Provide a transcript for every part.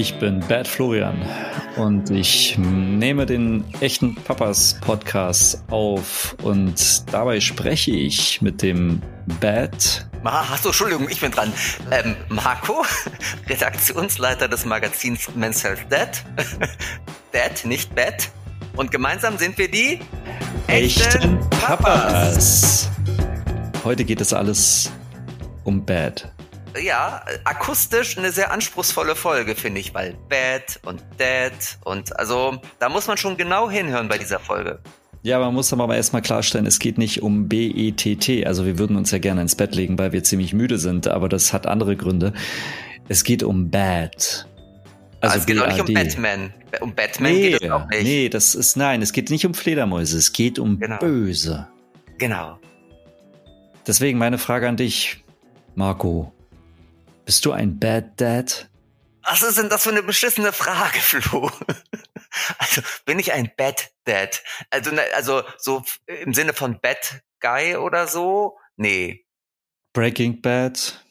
Ich bin Bad Florian und ich nehme den echten Papas Podcast auf und dabei spreche ich mit dem Bad. Achso, Entschuldigung, ich bin dran. Ähm, Marco, Redaktionsleiter des Magazins Men's Health Dad. Dad, nicht Bad. Und gemeinsam sind wir die echten Papas. Heute geht es alles um Bad ja, akustisch eine sehr anspruchsvolle Folge, finde ich, weil Bad und Dad und also da muss man schon genau hinhören bei dieser Folge. Ja, man muss aber erstmal klarstellen, es geht nicht um B-E-T-T. Also wir würden uns ja gerne ins Bett legen, weil wir ziemlich müde sind, aber das hat andere Gründe. Es geht um Bad. Also, also es geht auch nicht um Batman. Um Batman nee, geht es auch nicht. Nee, das ist, nein, es geht nicht um Fledermäuse, es geht um genau. Böse. Genau. Deswegen meine Frage an dich, Marco. Bist du ein Bad Dad? Was ist denn das für eine beschissene Frage, Flo? Also, bin ich ein Bad Dad? Also, also, so im Sinne von Bad Guy oder so? Nee. Breaking Bad?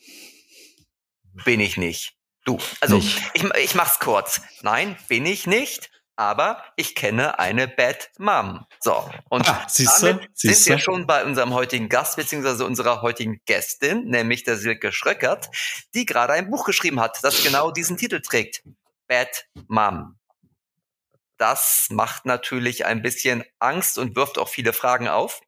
Bin ich nicht. Du, also, nicht. ich, ich mach's kurz. Nein, bin ich nicht aber ich kenne eine Bad Mom. So, und ah, damit siehste? sind wir schon bei unserem heutigen Gast beziehungsweise unserer heutigen Gästin, nämlich der Silke Schröckert, die gerade ein Buch geschrieben hat, das genau diesen Titel trägt. Bad Mom. Das macht natürlich ein bisschen Angst und wirft auch viele Fragen auf.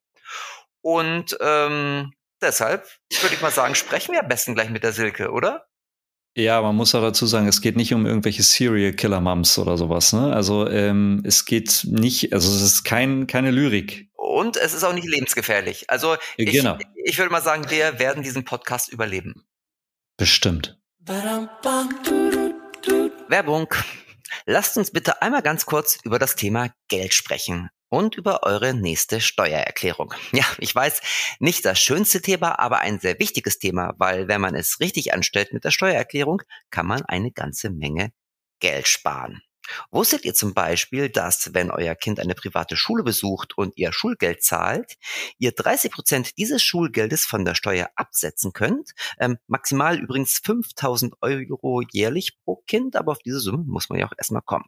Und ähm, deshalb würde ich mal sagen, sprechen wir am besten gleich mit der Silke, oder? Ja, man muss auch dazu sagen, es geht nicht um irgendwelche Serial Killer Mums oder sowas. Ne? Also ähm, es geht nicht, also es ist kein, keine Lyrik. Und es ist auch nicht lebensgefährlich. Also ich, genau. ich würde mal sagen, wir werden diesen Podcast überleben. Bestimmt. Werbung. Lasst uns bitte einmal ganz kurz über das Thema Geld sprechen und über eure nächste Steuererklärung. Ja, ich weiß, nicht das schönste Thema, aber ein sehr wichtiges Thema, weil wenn man es richtig anstellt mit der Steuererklärung, kann man eine ganze Menge Geld sparen. Wusstet ihr zum Beispiel, dass wenn euer Kind eine private Schule besucht und ihr Schulgeld zahlt, ihr 30 Prozent dieses Schulgeldes von der Steuer absetzen könnt? Ähm, maximal übrigens 5000 Euro jährlich pro Kind, aber auf diese Summe muss man ja auch erstmal kommen.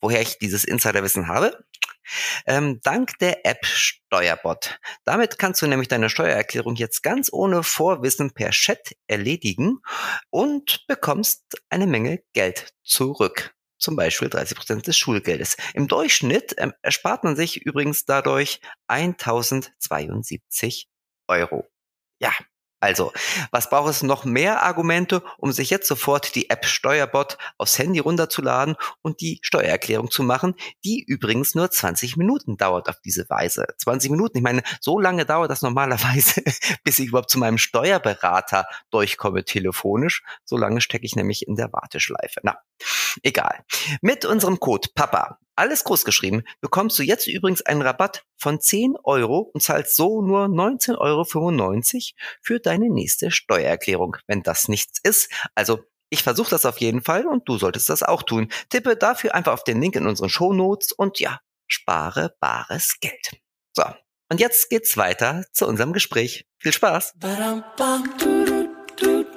Woher ich dieses Insiderwissen habe? Ähm, dank der App Steuerbot. Damit kannst du nämlich deine Steuererklärung jetzt ganz ohne Vorwissen per Chat erledigen und bekommst eine Menge Geld zurück. Zum Beispiel 30 Prozent des Schulgeldes. Im Durchschnitt ähm, erspart man sich übrigens dadurch 1072 Euro. Ja, also, was braucht es noch mehr Argumente, um sich jetzt sofort die App Steuerbot aufs Handy runterzuladen und die Steuererklärung zu machen, die übrigens nur 20 Minuten dauert auf diese Weise. 20 Minuten, ich meine, so lange dauert das normalerweise, bis ich überhaupt zu meinem Steuerberater durchkomme telefonisch. So lange stecke ich nämlich in der Warteschleife. Na, egal. Mit unserem Code PAPA alles groß geschrieben, bekommst du jetzt übrigens einen Rabatt von 10 Euro und zahlst so nur 19,95 Euro für deine nächste Steuererklärung, wenn das nichts ist. Also ich versuche das auf jeden Fall und du solltest das auch tun. Tippe dafür einfach auf den Link in unseren Show Notes und ja, spare bares Geld. So, und jetzt geht's weiter zu unserem Gespräch. Viel Spaß.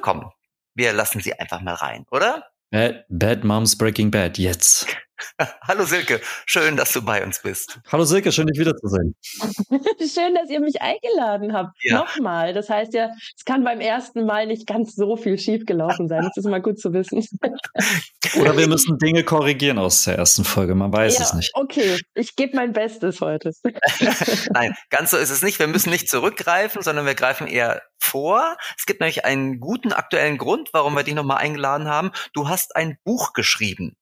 Komm, wir lassen sie einfach mal rein, oder? Bad, Bad Moms Breaking Bad, jetzt. Hallo Silke, schön, dass du bei uns bist. Hallo Silke, schön dich wiederzusehen. schön, dass ihr mich eingeladen habt. Ja. Nochmal. Das heißt ja, es kann beim ersten Mal nicht ganz so viel schiefgelaufen sein. Das ist immer gut zu wissen. Oder wir müssen Dinge korrigieren aus der ersten Folge. Man weiß ja, es nicht. Okay, ich gebe mein Bestes heute. Nein, ganz so ist es nicht. Wir müssen nicht zurückgreifen, sondern wir greifen eher vor. Es gibt nämlich einen guten aktuellen Grund, warum wir dich nochmal eingeladen haben. Du hast ein Buch geschrieben.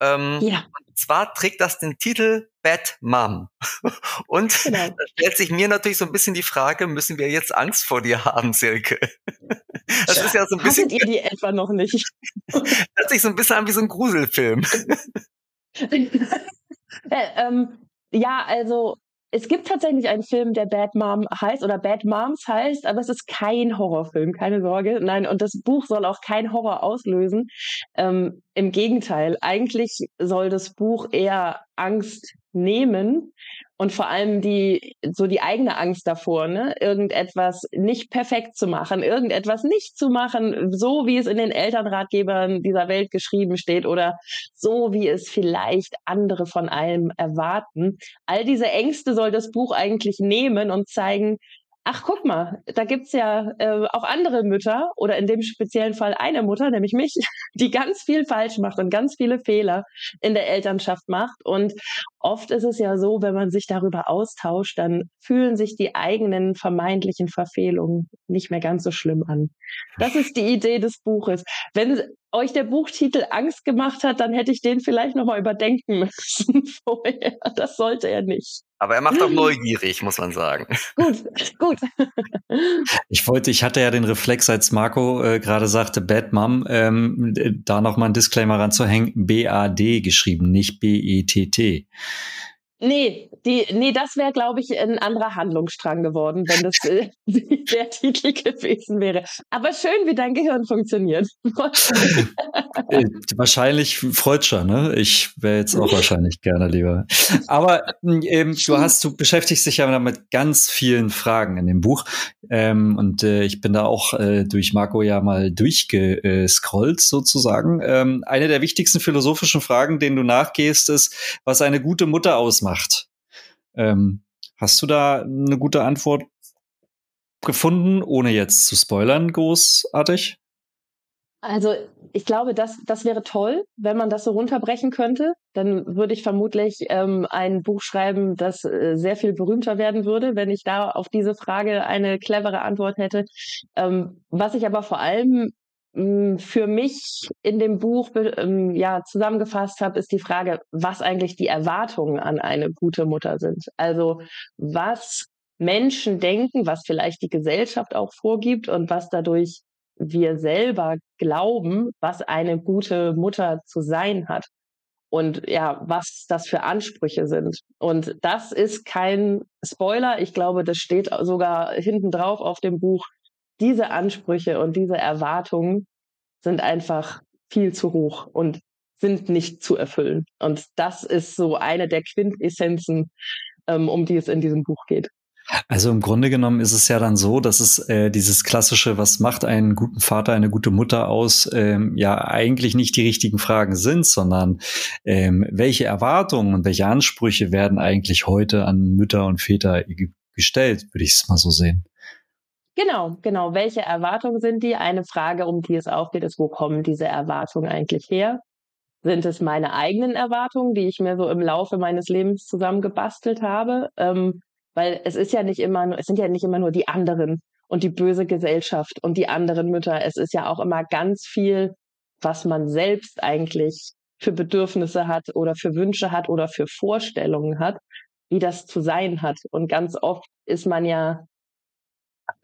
Ähm, ja. Und zwar trägt das den Titel Bad Mom. Und genau. da stellt sich mir natürlich so ein bisschen die Frage, müssen wir jetzt Angst vor dir haben, Silke? Das ja, ist ja so ein bisschen. Hattet ihr die etwa noch nicht? Hört sich so ein bisschen an wie so ein Gruselfilm. äh, ähm, ja, also es gibt tatsächlich einen Film, der Bad Mom heißt oder Bad Moms heißt, aber es ist kein Horrorfilm, keine Sorge. Nein, und das Buch soll auch kein Horror auslösen. Ähm, Im Gegenteil, eigentlich soll das Buch eher Angst nehmen und vor allem die so die eigene Angst davor, ne, irgendetwas nicht perfekt zu machen, irgendetwas nicht zu machen, so wie es in den Elternratgebern dieser Welt geschrieben steht oder so wie es vielleicht andere von einem erwarten. All diese Ängste soll das Buch eigentlich nehmen und zeigen, ach guck mal, da gibt's ja äh, auch andere Mütter oder in dem speziellen Fall eine Mutter, nämlich mich, die ganz viel falsch macht und ganz viele Fehler in der Elternschaft macht. Und oft ist es ja so, wenn man sich darüber austauscht, dann fühlen sich die eigenen vermeintlichen Verfehlungen nicht mehr ganz so schlimm an. Das ist die Idee des Buches. Wenn euch der Buchtitel Angst gemacht hat, dann hätte ich den vielleicht nochmal überdenken müssen vorher. Das sollte er nicht. Aber er macht auch neugierig, muss man sagen. Gut, gut. Ich wollte, ich hatte ja den Reflex, als Marco äh, gerade sagte, Bad Mom, ähm, da nochmal ein Disclaimer ranzuhängen, B-A-D geschrieben, nicht B-E-T-T. Nee, die, nee, das wäre, glaube ich, ein anderer Handlungsstrang geworden, wenn das äh, der Titel gewesen wäre. Aber schön, wie dein Gehirn funktioniert. Äh, wahrscheinlich Freudscher, ne? Ich wäre jetzt auch wahrscheinlich gerne lieber. Aber ähm, du hast, du beschäftigst dich ja mit ganz vielen Fragen in dem Buch. Ähm, und äh, ich bin da auch äh, durch Marco ja mal durchgescrollt sozusagen. Ähm, eine der wichtigsten philosophischen Fragen, denen du nachgehst, ist, was eine gute Mutter ausmacht macht. Ähm, hast du da eine gute Antwort gefunden, ohne jetzt zu spoilern, großartig? Also ich glaube, das, das wäre toll, wenn man das so runterbrechen könnte. Dann würde ich vermutlich ähm, ein Buch schreiben, das äh, sehr viel berühmter werden würde, wenn ich da auf diese Frage eine clevere Antwort hätte. Ähm, was ich aber vor allem für mich in dem Buch ähm, ja zusammengefasst habe, ist die Frage, was eigentlich die Erwartungen an eine gute Mutter sind. Also was Menschen denken, was vielleicht die Gesellschaft auch vorgibt und was dadurch wir selber glauben, was eine gute Mutter zu sein hat. Und ja, was das für Ansprüche sind. Und das ist kein Spoiler. Ich glaube, das steht sogar hinten drauf auf dem Buch diese Ansprüche und diese Erwartungen sind einfach viel zu hoch und sind nicht zu erfüllen. Und das ist so eine der Quintessenzen, ähm, um die es in diesem Buch geht. Also im Grunde genommen ist es ja dann so, dass es äh, dieses klassische, was macht einen guten Vater, eine gute Mutter aus, ähm, ja eigentlich nicht die richtigen Fragen sind, sondern ähm, welche Erwartungen und welche Ansprüche werden eigentlich heute an Mütter und Väter gestellt, würde ich es mal so sehen. Genau, genau. Welche Erwartungen sind die? Eine Frage, um die es auch geht, ist, wo kommen diese Erwartungen eigentlich her? Sind es meine eigenen Erwartungen, die ich mir so im Laufe meines Lebens zusammengebastelt habe? Ähm, weil es ist ja nicht immer, es sind ja nicht immer nur die anderen und die böse Gesellschaft und die anderen Mütter. Es ist ja auch immer ganz viel, was man selbst eigentlich für Bedürfnisse hat oder für Wünsche hat oder für Vorstellungen hat, wie das zu sein hat. Und ganz oft ist man ja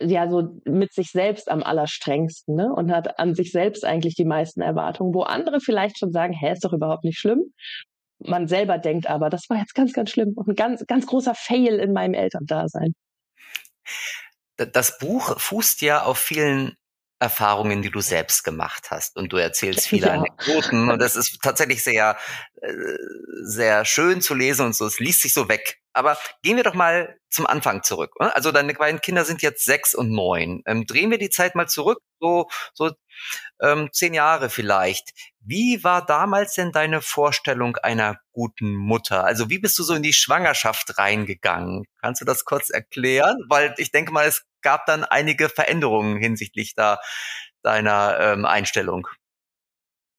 ja so mit sich selbst am allerstrengsten ne? und hat an sich selbst eigentlich die meisten Erwartungen, wo andere vielleicht schon sagen, hä, ist doch überhaupt nicht schlimm. Man selber denkt aber, das war jetzt ganz, ganz schlimm und ein ganz, ganz großer Fail in meinem Elterndasein. Das Buch fußt ja auf vielen Erfahrungen, die du selbst gemacht hast. Und du erzählst viele ja. Anekdoten. Und das ist tatsächlich sehr, äh, sehr schön zu lesen und so. Es liest sich so weg. Aber gehen wir doch mal zum Anfang zurück. Also deine beiden Kinder sind jetzt sechs und neun. Ähm, drehen wir die Zeit mal zurück, so, so ähm, zehn Jahre vielleicht. Wie war damals denn deine Vorstellung einer guten Mutter? Also wie bist du so in die Schwangerschaft reingegangen? Kannst du das kurz erklären? Weil ich denke mal, es gab dann einige Veränderungen hinsichtlich da deiner ähm, Einstellung.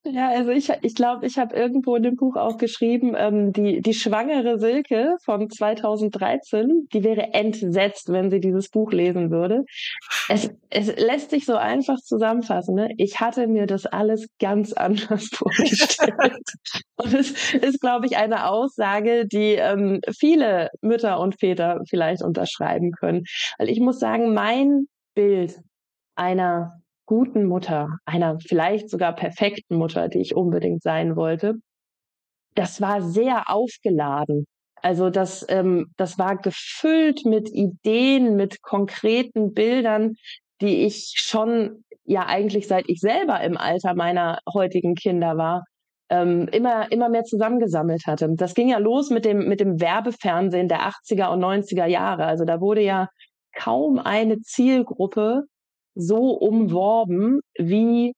Ja, also ich, ich glaube, ich habe irgendwo in dem Buch auch geschrieben, ähm, die, die schwangere Silke von 2013, die wäre entsetzt, wenn sie dieses Buch lesen würde. Es, es lässt sich so einfach zusammenfassen. Ne? Ich hatte mir das alles ganz anders vorgestellt. und es ist, glaube ich, eine Aussage, die ähm, viele Mütter und Väter vielleicht unterschreiben können. Weil ich muss sagen, mein Bild einer guten Mutter, einer vielleicht sogar perfekten Mutter, die ich unbedingt sein wollte, das war sehr aufgeladen. Also das, ähm, das war gefüllt mit Ideen, mit konkreten Bildern, die ich schon ja eigentlich seit ich selber im Alter meiner heutigen Kinder war, ähm, immer, immer mehr zusammengesammelt hatte. Das ging ja los mit dem, mit dem Werbefernsehen der 80er und 90er Jahre. Also da wurde ja kaum eine Zielgruppe so umworben wie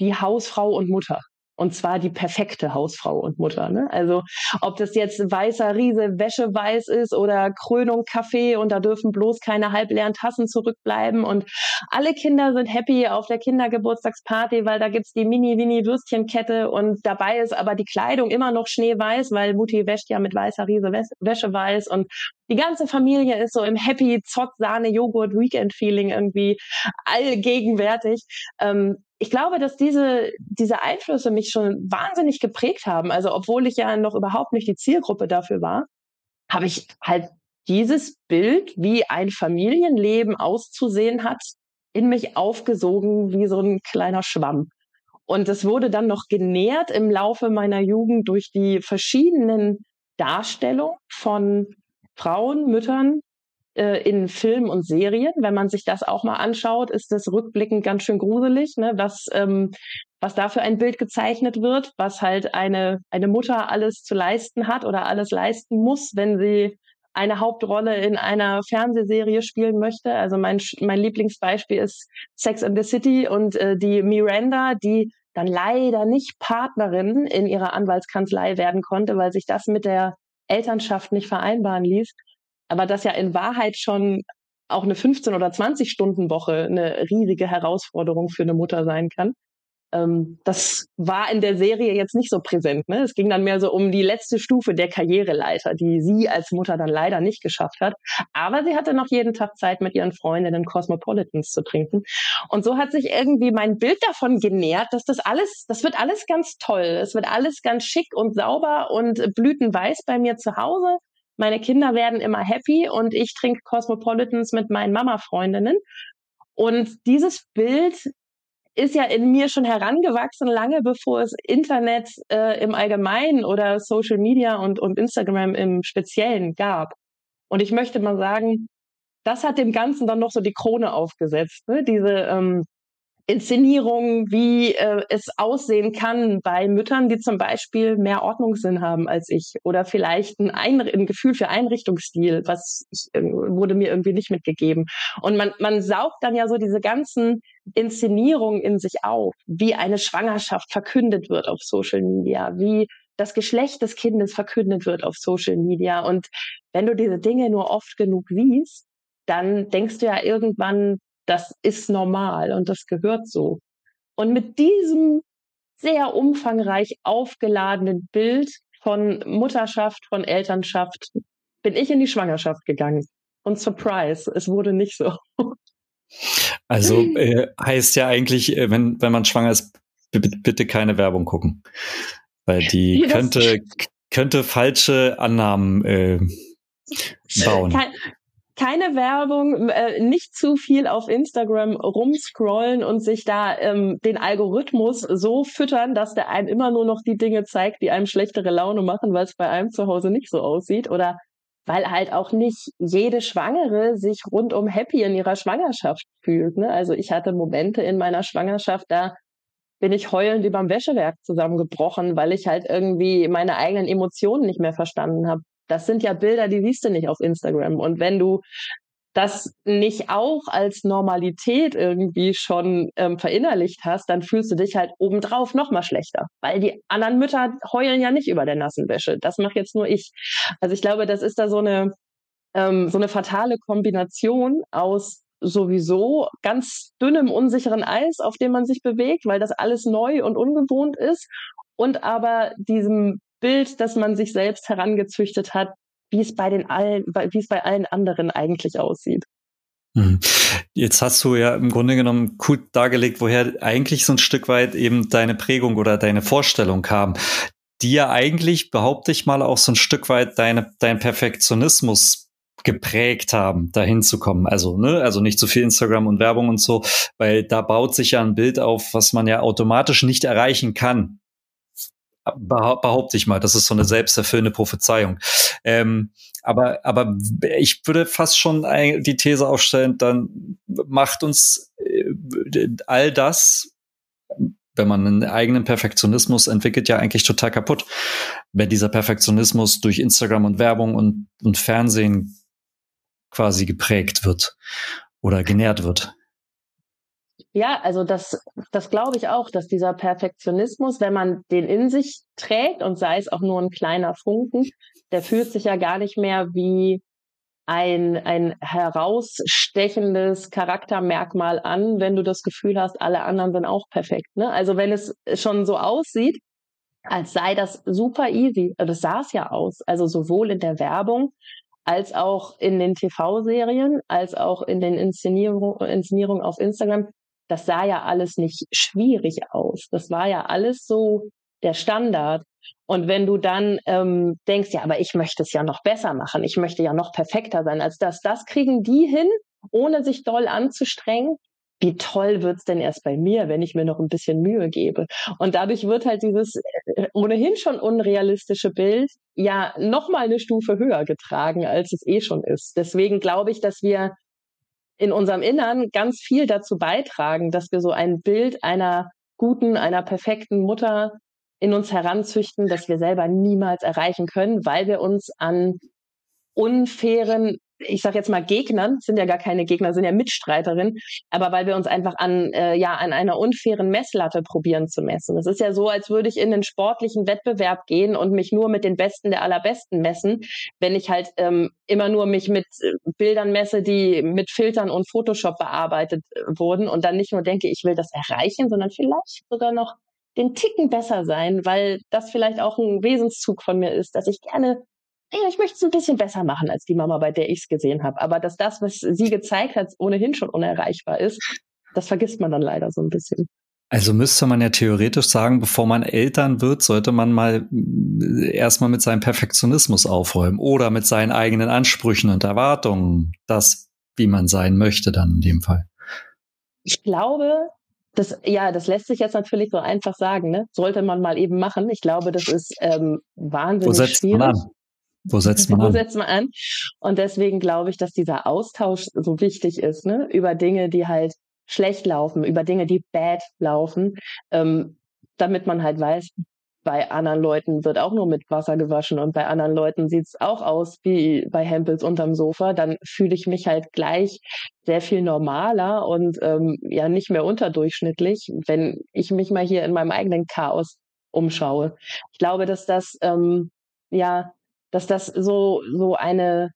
die Hausfrau und Mutter. Und zwar die perfekte Hausfrau und Mutter. Ne? Also ob das jetzt weißer Riese Wäsche weiß ist oder Krönung Kaffee und da dürfen bloß keine halbleeren Tassen zurückbleiben und alle Kinder sind happy auf der Kindergeburtstagsparty, weil da gibt's die Mini-Mini-Würstchenkette und dabei ist aber die Kleidung immer noch schneeweiß, weil Mutti wäscht ja mit weißer Riese Wäsche weiß und die ganze Familie ist so im Happy Zott Sahne Joghurt Weekend Feeling irgendwie allgegenwärtig. Ähm, ich glaube, dass diese, diese Einflüsse mich schon wahnsinnig geprägt haben. Also, obwohl ich ja noch überhaupt nicht die Zielgruppe dafür war, habe ich halt dieses Bild, wie ein Familienleben auszusehen hat, in mich aufgesogen wie so ein kleiner Schwamm. Und es wurde dann noch genährt im Laufe meiner Jugend durch die verschiedenen Darstellungen von Frauen, Müttern, in Filmen und Serien. Wenn man sich das auch mal anschaut, ist das rückblickend ganz schön gruselig, ne? was, ähm, was da für ein Bild gezeichnet wird, was halt eine, eine Mutter alles zu leisten hat oder alles leisten muss, wenn sie eine Hauptrolle in einer Fernsehserie spielen möchte. Also mein, mein Lieblingsbeispiel ist Sex in the City und äh, die Miranda, die dann leider nicht Partnerin in ihrer Anwaltskanzlei werden konnte, weil sich das mit der Elternschaft nicht vereinbaren ließ aber dass ja in Wahrheit schon auch eine 15 oder 20 Stunden Woche eine riesige Herausforderung für eine Mutter sein kann. Ähm, das war in der Serie jetzt nicht so präsent. Ne? Es ging dann mehr so um die letzte Stufe der Karriereleiter, die sie als Mutter dann leider nicht geschafft hat. Aber sie hatte noch jeden Tag Zeit, mit ihren Freundinnen Cosmopolitans zu trinken. Und so hat sich irgendwie mein Bild davon genährt, dass das alles, das wird alles ganz toll. Es wird alles ganz schick und sauber und blütenweiß bei mir zu Hause meine Kinder werden immer happy und ich trinke Cosmopolitans mit meinen Mama-Freundinnen. Und dieses Bild ist ja in mir schon herangewachsen, lange bevor es Internet äh, im Allgemeinen oder Social Media und, und Instagram im Speziellen gab. Und ich möchte mal sagen, das hat dem Ganzen dann noch so die Krone aufgesetzt. Ne? Diese ähm, Inszenierung, wie äh, es aussehen kann bei Müttern, die zum Beispiel mehr Ordnungssinn haben als ich oder vielleicht ein, ein, ein Gefühl für Einrichtungsstil, was äh, wurde mir irgendwie nicht mitgegeben. Und man, man saugt dann ja so diese ganzen Inszenierungen in sich auf, wie eine Schwangerschaft verkündet wird auf Social Media, wie das Geschlecht des Kindes verkündet wird auf Social Media. Und wenn du diese Dinge nur oft genug siehst, dann denkst du ja irgendwann, das ist normal und das gehört so. Und mit diesem sehr umfangreich aufgeladenen Bild von Mutterschaft, von Elternschaft bin ich in die Schwangerschaft gegangen. Und surprise, es wurde nicht so. Also äh, heißt ja eigentlich, äh, wenn, wenn man schwanger ist, bitte keine Werbung gucken. Weil die ja, könnte, könnte falsche Annahmen äh, bauen. Kein, keine Werbung, äh, nicht zu viel auf Instagram rumscrollen und sich da ähm, den Algorithmus so füttern, dass der einem immer nur noch die Dinge zeigt, die einem schlechtere Laune machen, weil es bei einem zu Hause nicht so aussieht oder weil halt auch nicht jede Schwangere sich rundum happy in ihrer Schwangerschaft fühlt. Ne? Also ich hatte Momente in meiner Schwangerschaft, da bin ich heulend überm Wäschewerk zusammengebrochen, weil ich halt irgendwie meine eigenen Emotionen nicht mehr verstanden habe das sind ja Bilder, die siehst du nicht auf Instagram. Und wenn du das nicht auch als Normalität irgendwie schon ähm, verinnerlicht hast, dann fühlst du dich halt obendrauf noch mal schlechter, weil die anderen Mütter heulen ja nicht über der nassen Wäsche. Das mache jetzt nur ich. Also ich glaube, das ist da so eine ähm, so eine fatale Kombination aus sowieso ganz dünnem, unsicheren Eis, auf dem man sich bewegt, weil das alles neu und ungewohnt ist und aber diesem Bild, das man sich selbst herangezüchtet hat, wie es bei den allen, wie es bei allen anderen eigentlich aussieht. Mhm. Jetzt hast du ja im Grunde genommen gut dargelegt, woher eigentlich so ein Stück weit eben deine Prägung oder deine Vorstellung kam, die ja eigentlich, behaupte ich mal, auch so ein Stück weit deine, dein Perfektionismus geprägt haben, dahin zu kommen. Also, ne, also nicht zu viel Instagram und Werbung und so, weil da baut sich ja ein Bild auf, was man ja automatisch nicht erreichen kann behaupte ich mal, das ist so eine selbsterfüllende Prophezeiung. Ähm, aber, aber ich würde fast schon die These aufstellen, dann macht uns äh, all das wenn man einen eigenen Perfektionismus entwickelt, ja eigentlich total kaputt. Wenn dieser Perfektionismus durch Instagram und Werbung und, und Fernsehen quasi geprägt wird oder genährt wird. Ja, also das, das glaube ich auch, dass dieser Perfektionismus, wenn man den in sich trägt und sei es auch nur ein kleiner Funken, der fühlt sich ja gar nicht mehr wie ein, ein herausstechendes Charaktermerkmal an, wenn du das Gefühl hast, alle anderen sind auch perfekt. Ne? Also wenn es schon so aussieht, als sei das super easy. Das sah es ja aus. Also sowohl in der Werbung als auch in den TV-Serien, als auch in den Inszenierungen Inszenierung auf Instagram. Das sah ja alles nicht schwierig aus. Das war ja alles so der Standard. Und wenn du dann ähm, denkst, ja, aber ich möchte es ja noch besser machen, ich möchte ja noch perfekter sein als das, das kriegen die hin, ohne sich doll anzustrengen. Wie toll wird's denn erst bei mir, wenn ich mir noch ein bisschen Mühe gebe? Und dadurch wird halt dieses äh, ohnehin schon unrealistische Bild ja noch mal eine Stufe höher getragen, als es eh schon ist. Deswegen glaube ich, dass wir in unserem Innern ganz viel dazu beitragen, dass wir so ein Bild einer guten, einer perfekten Mutter in uns heranzüchten, das wir selber niemals erreichen können, weil wir uns an unfairen, ich sage jetzt mal Gegnern, sind ja gar keine Gegner, sind ja Mitstreiterinnen, aber weil wir uns einfach an äh, ja an einer unfairen Messlatte probieren zu messen. Es ist ja so, als würde ich in den sportlichen Wettbewerb gehen und mich nur mit den Besten der Allerbesten messen, wenn ich halt ähm, immer nur mich mit äh, Bildern messe, die mit Filtern und Photoshop bearbeitet äh, wurden und dann nicht nur denke, ich will das erreichen, sondern vielleicht sogar noch den Ticken besser sein, weil das vielleicht auch ein Wesenszug von mir ist, dass ich gerne, ich möchte es ein bisschen besser machen als die Mama, bei der ich es gesehen habe. Aber dass das, was sie gezeigt hat, ohnehin schon unerreichbar ist, das vergisst man dann leider so ein bisschen. Also müsste man ja theoretisch sagen, bevor man Eltern wird, sollte man mal äh, erstmal mit seinem Perfektionismus aufräumen oder mit seinen eigenen Ansprüchen und Erwartungen, das, wie man sein möchte, dann in dem Fall. Ich glaube, das, ja, das lässt sich jetzt natürlich so einfach sagen, ne? Sollte man mal eben machen. Ich glaube, das ist ähm, wahnsinnig Wo setzt schwierig. Man an? Wo setzt man an? Wo setzt man an? Und deswegen glaube ich, dass dieser Austausch so wichtig ist, ne? Über Dinge, die halt schlecht laufen, über Dinge, die bad laufen, ähm, damit man halt weiß, bei anderen Leuten wird auch nur mit Wasser gewaschen und bei anderen Leuten sieht's auch aus wie bei Hempels unterm Sofa, dann fühle ich mich halt gleich sehr viel normaler und ähm, ja nicht mehr unterdurchschnittlich, wenn ich mich mal hier in meinem eigenen Chaos umschaue. Ich glaube, dass das ähm, ja, dass das so so eine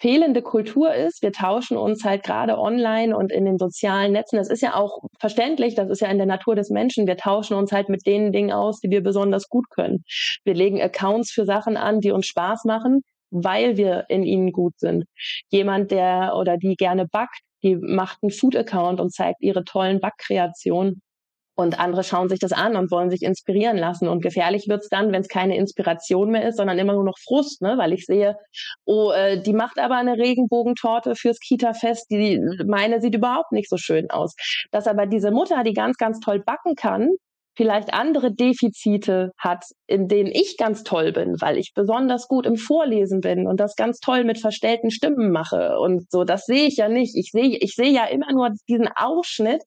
fehlende Kultur ist. Wir tauschen uns halt gerade online und in den sozialen Netzen. Das ist ja auch verständlich, das ist ja in der Natur des Menschen. Wir tauschen uns halt mit den Dingen aus, die wir besonders gut können. Wir legen Accounts für Sachen an, die uns Spaß machen, weil wir in ihnen gut sind. Jemand, der oder die gerne backt, die macht einen Food-Account und zeigt ihre tollen Backkreationen. Und andere schauen sich das an und wollen sich inspirieren lassen. Und gefährlich wird's dann, wenn es keine Inspiration mehr ist, sondern immer nur noch Frust, ne? weil ich sehe, oh, äh, die macht aber eine Regenbogentorte fürs Kita-Fest, die meine sieht überhaupt nicht so schön aus. Dass aber diese Mutter, die ganz, ganz toll backen kann, vielleicht andere Defizite hat, in denen ich ganz toll bin, weil ich besonders gut im Vorlesen bin und das ganz toll mit verstellten Stimmen mache und so. Das sehe ich ja nicht. Ich sehe, ich sehe ja immer nur diesen Ausschnitt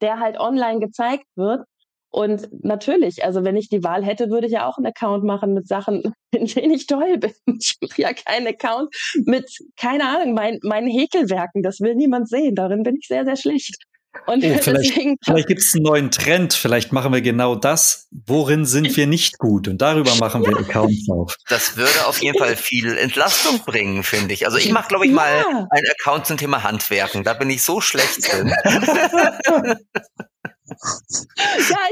der halt online gezeigt wird. Und natürlich, also wenn ich die Wahl hätte, würde ich ja auch einen Account machen mit Sachen, in denen ich toll bin. Ich mache ja keinen Account mit, keine Ahnung, mein, meinen Häkelwerken. Das will niemand sehen. Darin bin ich sehr, sehr schlecht. Und oh, vielleicht, vielleicht gibt es einen neuen Trend. Vielleicht machen wir genau das. Worin sind wir nicht gut? Und darüber machen wir Accounts auf. Das würde auf jeden Fall viel Entlastung bringen, finde ich. Also ich mache, glaube ich, ja. mal einen Account zum Thema Handwerken. Da bin ich so schlecht drin. ja,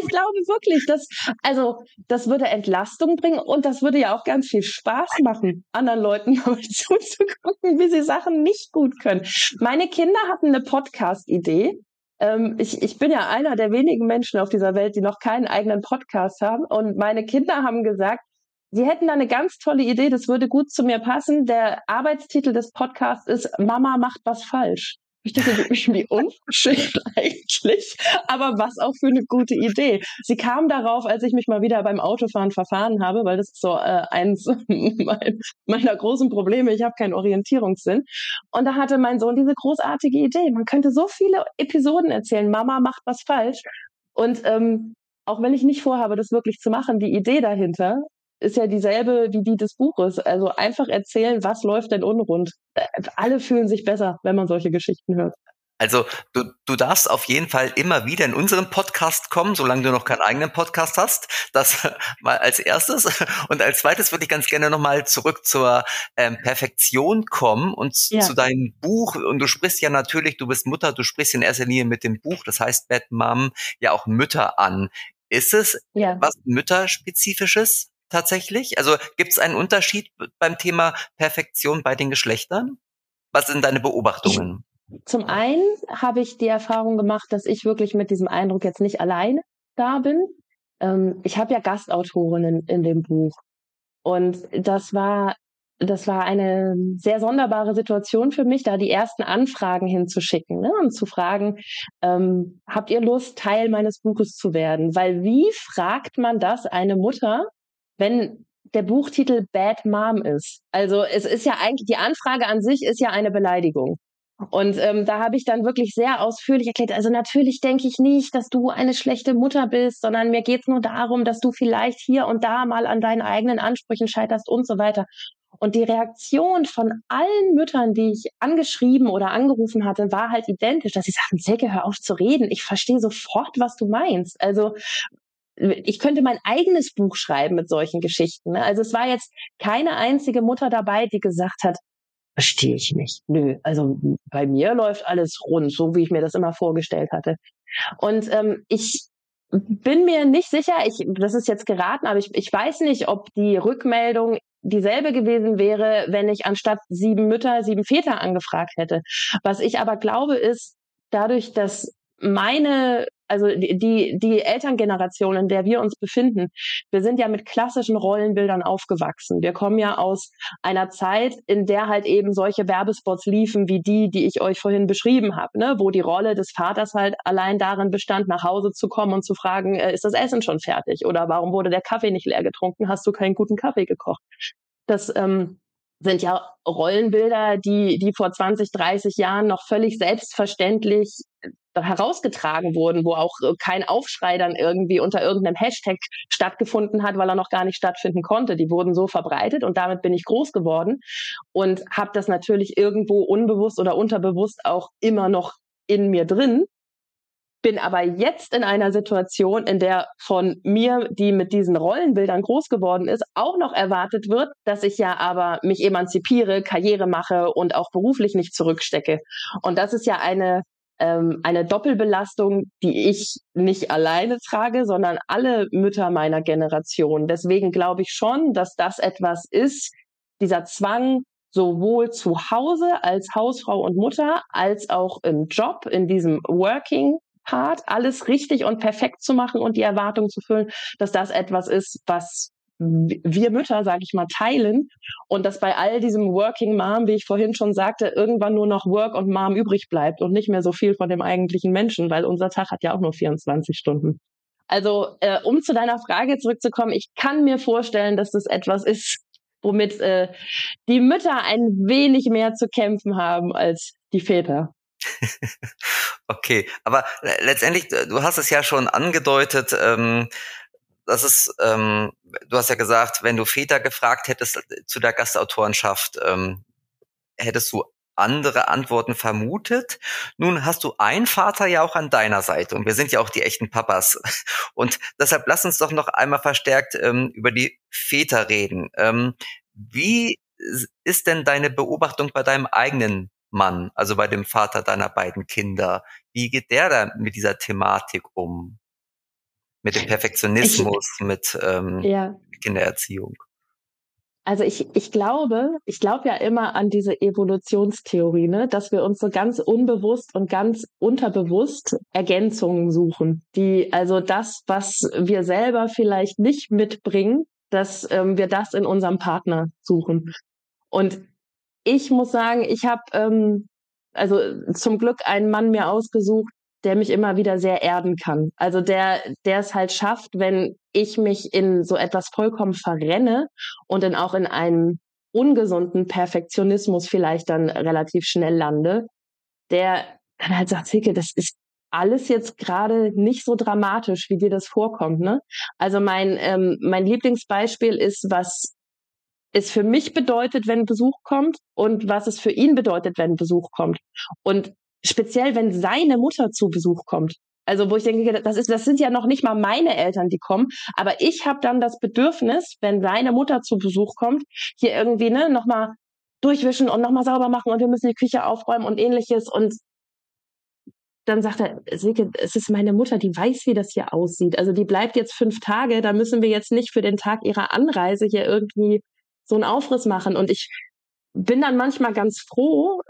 ich glaube wirklich, dass, also, das würde Entlastung bringen und das würde ja auch ganz viel Spaß machen, anderen Leuten zuzugucken, wie sie Sachen nicht gut können. Meine Kinder hatten eine Podcast-Idee ähm, ich, ich bin ja einer der wenigen Menschen auf dieser Welt, die noch keinen eigenen Podcast haben. Und meine Kinder haben gesagt, sie hätten da eine ganz tolle Idee, das würde gut zu mir passen. Der Arbeitstitel des Podcasts ist Mama macht was falsch. Ich dachte, wie unverschämt eigentlich, aber was auch für eine gute Idee. Sie kam darauf, als ich mich mal wieder beim Autofahren verfahren habe, weil das ist so äh, eins meiner großen Probleme. Ich habe keinen Orientierungssinn. Und da hatte mein Sohn diese großartige Idee. Man könnte so viele Episoden erzählen. Mama macht was falsch. Und ähm, auch wenn ich nicht vorhabe, das wirklich zu machen, die Idee dahinter ist ja dieselbe wie die des Buches. Also einfach erzählen, was läuft denn unrund. Alle fühlen sich besser, wenn man solche Geschichten hört. Also du, du darfst auf jeden Fall immer wieder in unseren Podcast kommen, solange du noch keinen eigenen Podcast hast. Das mal als erstes. Und als zweites würde ich ganz gerne nochmal zurück zur ähm, Perfektion kommen und ja. zu deinem Buch. Und du sprichst ja natürlich, du bist Mutter, du sprichst in erster Linie mit dem Buch, das heißt Bad Mom, ja auch Mütter an. Ist es ja. was Mütterspezifisches tatsächlich? Also gibt es einen Unterschied beim Thema Perfektion bei den Geschlechtern? Was sind deine Beobachtungen? Zum einen habe ich die Erfahrung gemacht, dass ich wirklich mit diesem Eindruck jetzt nicht alleine da bin. Ähm, ich habe ja Gastautorinnen in dem Buch. Und das war, das war eine sehr sonderbare Situation für mich, da die ersten Anfragen hinzuschicken ne? und zu fragen, ähm, habt ihr Lust, Teil meines Buches zu werden? Weil wie fragt man das eine Mutter, wenn der Buchtitel Bad Mom ist? Also es ist ja eigentlich, die Anfrage an sich ist ja eine Beleidigung. Und ähm, da habe ich dann wirklich sehr ausführlich erklärt, also natürlich denke ich nicht, dass du eine schlechte Mutter bist, sondern mir geht es nur darum, dass du vielleicht hier und da mal an deinen eigenen Ansprüchen scheiterst und so weiter. Und die Reaktion von allen Müttern, die ich angeschrieben oder angerufen hatte, war halt identisch, dass sie sagten, Silke, hör auf zu reden. Ich verstehe sofort, was du meinst. Also ich könnte mein eigenes Buch schreiben mit solchen Geschichten. Ne? Also es war jetzt keine einzige Mutter dabei, die gesagt hat, verstehe ich nicht. Nö, also bei mir läuft alles rund, so wie ich mir das immer vorgestellt hatte. Und ähm, ich bin mir nicht sicher, ich, das ist jetzt geraten, aber ich, ich weiß nicht, ob die Rückmeldung dieselbe gewesen wäre, wenn ich anstatt sieben Mütter sieben Väter angefragt hätte. Was ich aber glaube, ist, dadurch, dass meine also die, die Elterngeneration, in der wir uns befinden, wir sind ja mit klassischen Rollenbildern aufgewachsen. Wir kommen ja aus einer Zeit, in der halt eben solche Werbespots liefen, wie die, die ich euch vorhin beschrieben habe, ne? wo die Rolle des Vaters halt allein darin bestand, nach Hause zu kommen und zu fragen, äh, ist das Essen schon fertig? Oder warum wurde der Kaffee nicht leer getrunken? Hast du keinen guten Kaffee gekocht? Das ähm, sind ja Rollenbilder, die, die vor 20, 30 Jahren noch völlig selbstverständlich herausgetragen wurden, wo auch äh, kein Aufschrei dann irgendwie unter irgendeinem Hashtag stattgefunden hat, weil er noch gar nicht stattfinden konnte. Die wurden so verbreitet und damit bin ich groß geworden und habe das natürlich irgendwo unbewusst oder unterbewusst auch immer noch in mir drin. Bin aber jetzt in einer Situation, in der von mir, die mit diesen Rollenbildern groß geworden ist, auch noch erwartet wird, dass ich ja aber mich emanzipiere, Karriere mache und auch beruflich nicht zurückstecke. Und das ist ja eine ähm, eine Doppelbelastung, die ich nicht alleine trage, sondern alle Mütter meiner Generation. Deswegen glaube ich schon, dass das etwas ist, dieser Zwang, sowohl zu Hause als Hausfrau und Mutter, als auch im Job, in diesem Working Part, alles richtig und perfekt zu machen und die Erwartung zu füllen, dass das etwas ist, was wir Mütter, sage ich mal, teilen und dass bei all diesem Working Mom, wie ich vorhin schon sagte, irgendwann nur noch Work und Mom übrig bleibt und nicht mehr so viel von dem eigentlichen Menschen, weil unser Tag hat ja auch nur 24 Stunden. Also, äh, um zu deiner Frage zurückzukommen, ich kann mir vorstellen, dass das etwas ist, womit äh, die Mütter ein wenig mehr zu kämpfen haben als die Väter. okay, aber letztendlich, du hast es ja schon angedeutet, ähm, das ist, ähm, du hast ja gesagt, wenn du Väter gefragt hättest zu der Gastautorenschaft, ähm, hättest du andere Antworten vermutet. Nun hast du einen Vater ja auch an deiner Seite und wir sind ja auch die echten Papas. Und deshalb lass uns doch noch einmal verstärkt ähm, über die Väter reden. Ähm, wie ist denn deine Beobachtung bei deinem eigenen Mann, also bei dem Vater deiner beiden Kinder? Wie geht der da mit dieser Thematik um? mit dem Perfektionismus, ich, mit ähm, ja. Kindererziehung? Also ich, ich glaube, ich glaube ja immer an diese Evolutionstheorie, ne, dass wir uns so ganz unbewusst und ganz unterbewusst Ergänzungen suchen, die also das, was wir selber vielleicht nicht mitbringen, dass ähm, wir das in unserem Partner suchen. Und ich muss sagen, ich habe ähm, also zum Glück einen Mann mir ausgesucht, der mich immer wieder sehr erden kann. Also der, der es halt schafft, wenn ich mich in so etwas vollkommen verrenne und dann auch in einem ungesunden Perfektionismus vielleicht dann relativ schnell lande, der dann halt sagt, Silke, das ist, alles jetzt gerade nicht so dramatisch, wie dir das vorkommt. Ne? Also mein, ähm, mein Lieblingsbeispiel ist, was es für mich bedeutet, wenn Besuch kommt und was es für ihn bedeutet, wenn Besuch kommt. Und speziell, wenn seine Mutter zu Besuch kommt. Also wo ich denke, das ist, das sind ja noch nicht mal meine Eltern, die kommen, aber ich habe dann das Bedürfnis, wenn seine Mutter zu Besuch kommt, hier irgendwie ne nochmal durchwischen und nochmal sauber machen und wir müssen die Küche aufräumen und ähnliches und dann sagt er, Silke, es ist meine Mutter, die weiß, wie das hier aussieht. Also die bleibt jetzt fünf Tage, da müssen wir jetzt nicht für den Tag ihrer Anreise hier irgendwie so einen Aufriss machen. Und ich bin dann manchmal ganz froh,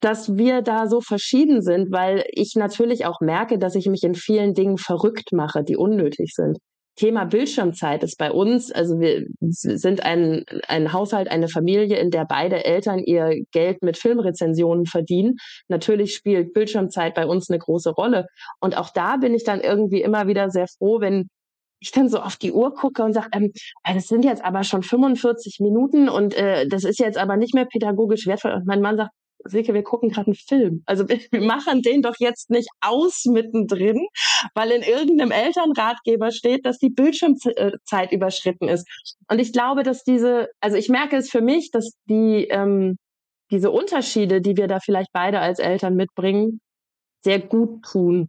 dass wir da so verschieden sind, weil ich natürlich auch merke, dass ich mich in vielen Dingen verrückt mache, die unnötig sind. Thema Bildschirmzeit ist bei uns, also wir sind ein, ein Haushalt, eine Familie, in der beide Eltern ihr Geld mit Filmrezensionen verdienen. Natürlich spielt Bildschirmzeit bei uns eine große Rolle. Und auch da bin ich dann irgendwie immer wieder sehr froh, wenn ich dann so auf die Uhr gucke und sage, ähm, das sind jetzt aber schon 45 Minuten und äh, das ist jetzt aber nicht mehr pädagogisch wertvoll. Und mein Mann sagt, Silke, wir gucken gerade einen Film. Also wir machen den doch jetzt nicht aus mittendrin, weil in irgendeinem Elternratgeber steht, dass die Bildschirmzeit überschritten ist. Und ich glaube, dass diese, also ich merke es für mich, dass die ähm, diese Unterschiede, die wir da vielleicht beide als Eltern mitbringen, sehr gut tun.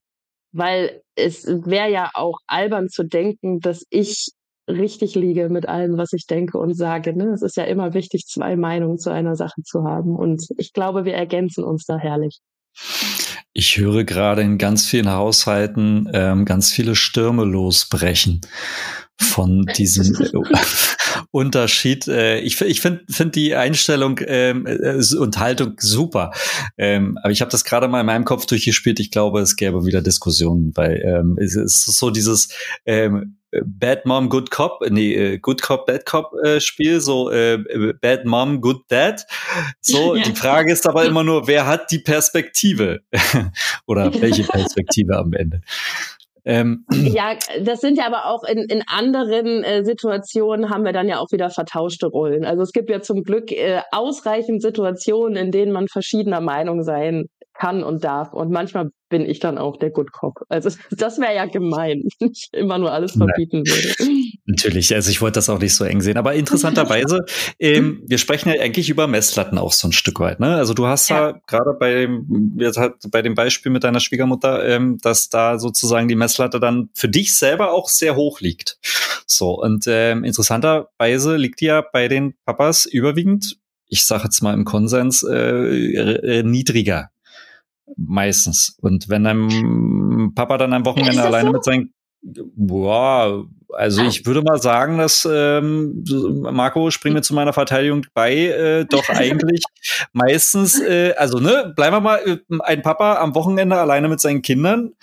Weil es wäre ja auch albern zu denken, dass ich richtig liege mit allem, was ich denke und sage. Ne? Es ist ja immer wichtig, zwei Meinungen zu einer Sache zu haben. Und ich glaube, wir ergänzen uns da herrlich. Ich höre gerade in ganz vielen Haushalten ähm, ganz viele Stürme losbrechen von diesem Unterschied. Äh, ich ich finde find die Einstellung ähm, äh, und Haltung super. Ähm, aber ich habe das gerade mal in meinem Kopf durchgespielt. Ich glaube, es gäbe wieder Diskussionen, weil ähm, es ist so dieses ähm, Bad Mom, Good Cop, nee, äh, Good Cop, Bad Cop äh, Spiel, so äh, Bad Mom, Good Dad. So, ja. die Frage ist aber immer nur, wer hat die Perspektive? Oder welche Perspektive am Ende? Ähm. Ja, das sind ja aber auch in, in anderen äh, Situationen haben wir dann ja auch wieder vertauschte Rollen. Also es gibt ja zum Glück äh, ausreichend Situationen, in denen man verschiedener Meinung sein kann und darf. Und manchmal bin ich dann auch der Good Cop. Also das wäre ja gemein, wenn ich immer nur alles verbieten Nein. würde. Natürlich, also ich wollte das auch nicht so eng sehen. Aber interessanterweise, ähm, wir sprechen ja eigentlich über Messlatten auch so ein Stück weit. Ne? Also du hast ja, ja gerade bei dem, jetzt halt bei dem Beispiel mit deiner Schwiegermutter, ähm, dass da sozusagen die Messlatte dann für dich selber auch sehr hoch liegt. So, und ähm, interessanterweise liegt die ja bei den Papas überwiegend ich sage jetzt mal im Konsens, äh, niedriger meistens. Und wenn ein Papa dann am Wochenende alleine so? mit seinen Boah, also ich würde mal sagen, dass ähm, Marco, spring mir zu meiner Verteidigung bei, äh, doch eigentlich meistens, äh, also ne, bleiben wir mal äh, ein Papa am Wochenende alleine mit seinen Kindern.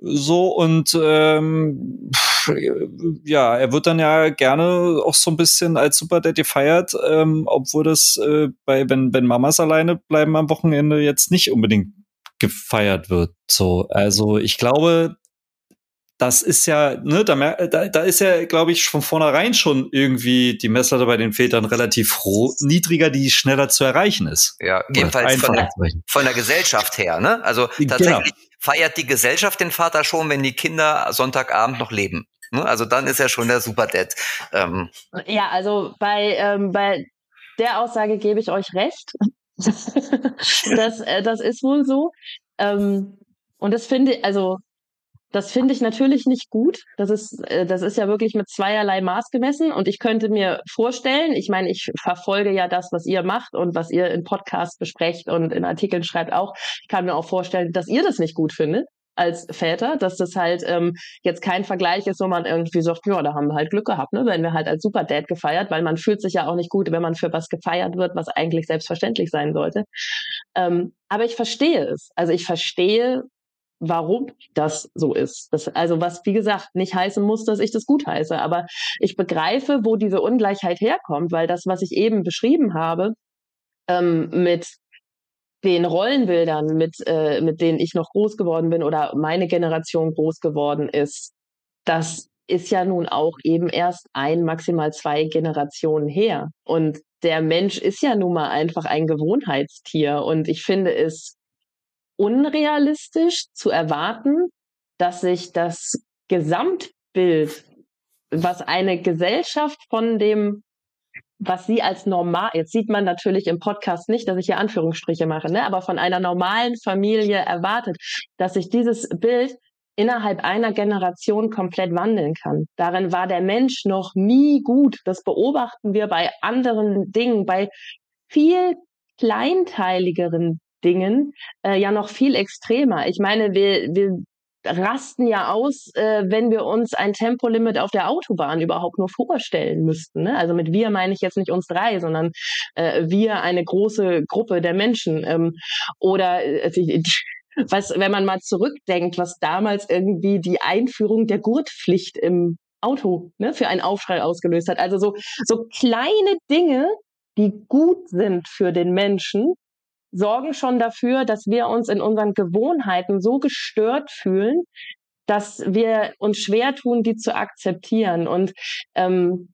So und ähm, ja, er wird dann ja gerne auch so ein bisschen als Super Daddy gefeiert, ähm, obwohl das äh, bei, wenn, wenn Mamas alleine bleiben am Wochenende jetzt nicht unbedingt gefeiert wird. So, also ich glaube, das ist ja, ne, da, da, da ist ja, glaube ich, von vornherein schon irgendwie die Messlatte bei den Vätern relativ hoch, niedriger, die schneller zu erreichen ist. Ja, jedenfalls von der, von der Gesellschaft her, ne? Also genau. tatsächlich genau. feiert die Gesellschaft den Vater schon, wenn die Kinder Sonntagabend noch leben. Ne? Also dann ist er schon der Super Dad. Ähm. Ja, also bei, ähm, bei der Aussage gebe ich euch recht. das, äh, das ist wohl so. Ähm, und das finde, also das finde ich natürlich nicht gut. Das ist, äh, das ist ja wirklich mit zweierlei Maß gemessen. Und ich könnte mir vorstellen, ich meine, ich verfolge ja das, was ihr macht und was ihr in Podcasts besprecht und in Artikeln schreibt auch. Ich kann mir auch vorstellen, dass ihr das nicht gut findet als Väter, dass das halt ähm, jetzt kein Vergleich ist, wo man irgendwie sagt, ja, da haben wir halt Glück gehabt, ne? wenn wir halt als Superdad gefeiert, weil man fühlt sich ja auch nicht gut, wenn man für was gefeiert wird, was eigentlich selbstverständlich sein sollte. Ähm, aber ich verstehe es. Also ich verstehe, warum das so ist. Das, also was, wie gesagt, nicht heißen muss, dass ich das gut heiße, aber ich begreife, wo diese Ungleichheit herkommt, weil das, was ich eben beschrieben habe, ähm, mit den Rollenbildern, mit, äh, mit denen ich noch groß geworden bin oder meine Generation groß geworden ist, das ist ja nun auch eben erst ein, maximal zwei Generationen her. Und der Mensch ist ja nun mal einfach ein Gewohnheitstier. Und ich finde es unrealistisch zu erwarten, dass sich das Gesamtbild, was eine Gesellschaft von dem was sie als normal, jetzt sieht man natürlich im Podcast nicht, dass ich hier Anführungsstriche mache, ne, aber von einer normalen Familie erwartet, dass sich dieses Bild innerhalb einer Generation komplett wandeln kann. Darin war der Mensch noch nie gut. Das beobachten wir bei anderen Dingen, bei viel kleinteiligeren Dingen äh, ja noch viel extremer. Ich meine, wir, wir rasten ja aus, äh, wenn wir uns ein Tempolimit auf der Autobahn überhaupt nur vorstellen müssten. Ne? Also mit wir meine ich jetzt nicht uns drei, sondern äh, wir eine große Gruppe der Menschen. Ähm, oder äh, was, wenn man mal zurückdenkt, was damals irgendwie die Einführung der Gurtpflicht im Auto ne, für einen Aufschrei ausgelöst hat. Also so, so kleine Dinge, die gut sind für den Menschen, sorgen schon dafür, dass wir uns in unseren Gewohnheiten so gestört fühlen, dass wir uns schwer tun, die zu akzeptieren. Und ähm,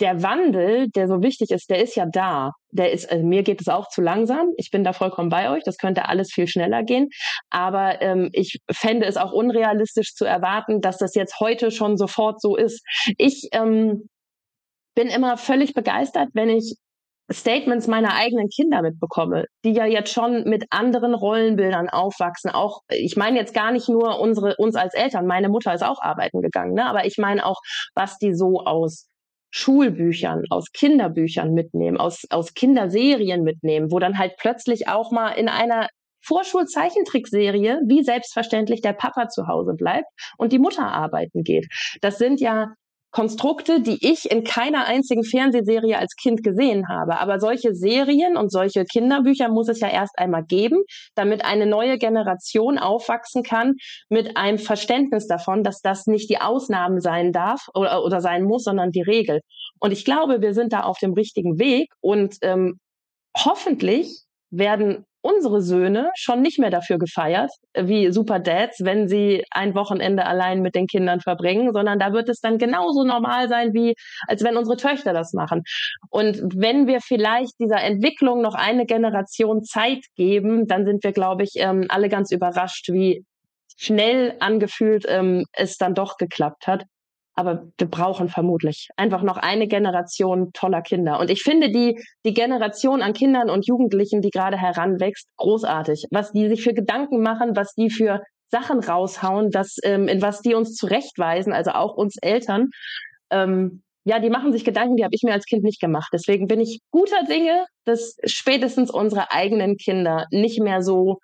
der Wandel, der so wichtig ist, der ist ja da. Der ist, also mir geht es auch zu langsam. Ich bin da vollkommen bei euch. Das könnte alles viel schneller gehen. Aber ähm, ich fände es auch unrealistisch zu erwarten, dass das jetzt heute schon sofort so ist. Ich ähm, bin immer völlig begeistert, wenn ich Statements meiner eigenen Kinder mitbekomme, die ja jetzt schon mit anderen Rollenbildern aufwachsen. Auch, ich meine jetzt gar nicht nur unsere, uns als Eltern. Meine Mutter ist auch arbeiten gegangen, ne? aber ich meine auch, was die so aus Schulbüchern, aus Kinderbüchern mitnehmen, aus, aus Kinderserien mitnehmen, wo dann halt plötzlich auch mal in einer Vorschulzeichentrickserie, wie selbstverständlich der Papa zu Hause bleibt und die Mutter arbeiten geht. Das sind ja Konstrukte, die ich in keiner einzigen Fernsehserie als Kind gesehen habe. Aber solche Serien und solche Kinderbücher muss es ja erst einmal geben, damit eine neue Generation aufwachsen kann mit einem Verständnis davon, dass das nicht die Ausnahme sein darf oder, oder sein muss, sondern die Regel. Und ich glaube, wir sind da auf dem richtigen Weg und ähm, hoffentlich werden unsere Söhne schon nicht mehr dafür gefeiert, wie Super Dads, wenn sie ein Wochenende allein mit den Kindern verbringen, sondern da wird es dann genauso normal sein, wie als wenn unsere Töchter das machen. Und wenn wir vielleicht dieser Entwicklung noch eine Generation Zeit geben, dann sind wir, glaube ich, ähm, alle ganz überrascht, wie schnell angefühlt ähm, es dann doch geklappt hat. Aber wir brauchen vermutlich einfach noch eine Generation toller Kinder. Und ich finde die, die Generation an Kindern und Jugendlichen, die gerade heranwächst, großartig. Was die sich für Gedanken machen, was die für Sachen raushauen, das, ähm, in was die uns zurechtweisen, also auch uns Eltern. Ähm, ja, die machen sich Gedanken, die habe ich mir als Kind nicht gemacht. Deswegen bin ich guter Dinge, dass spätestens unsere eigenen Kinder nicht mehr so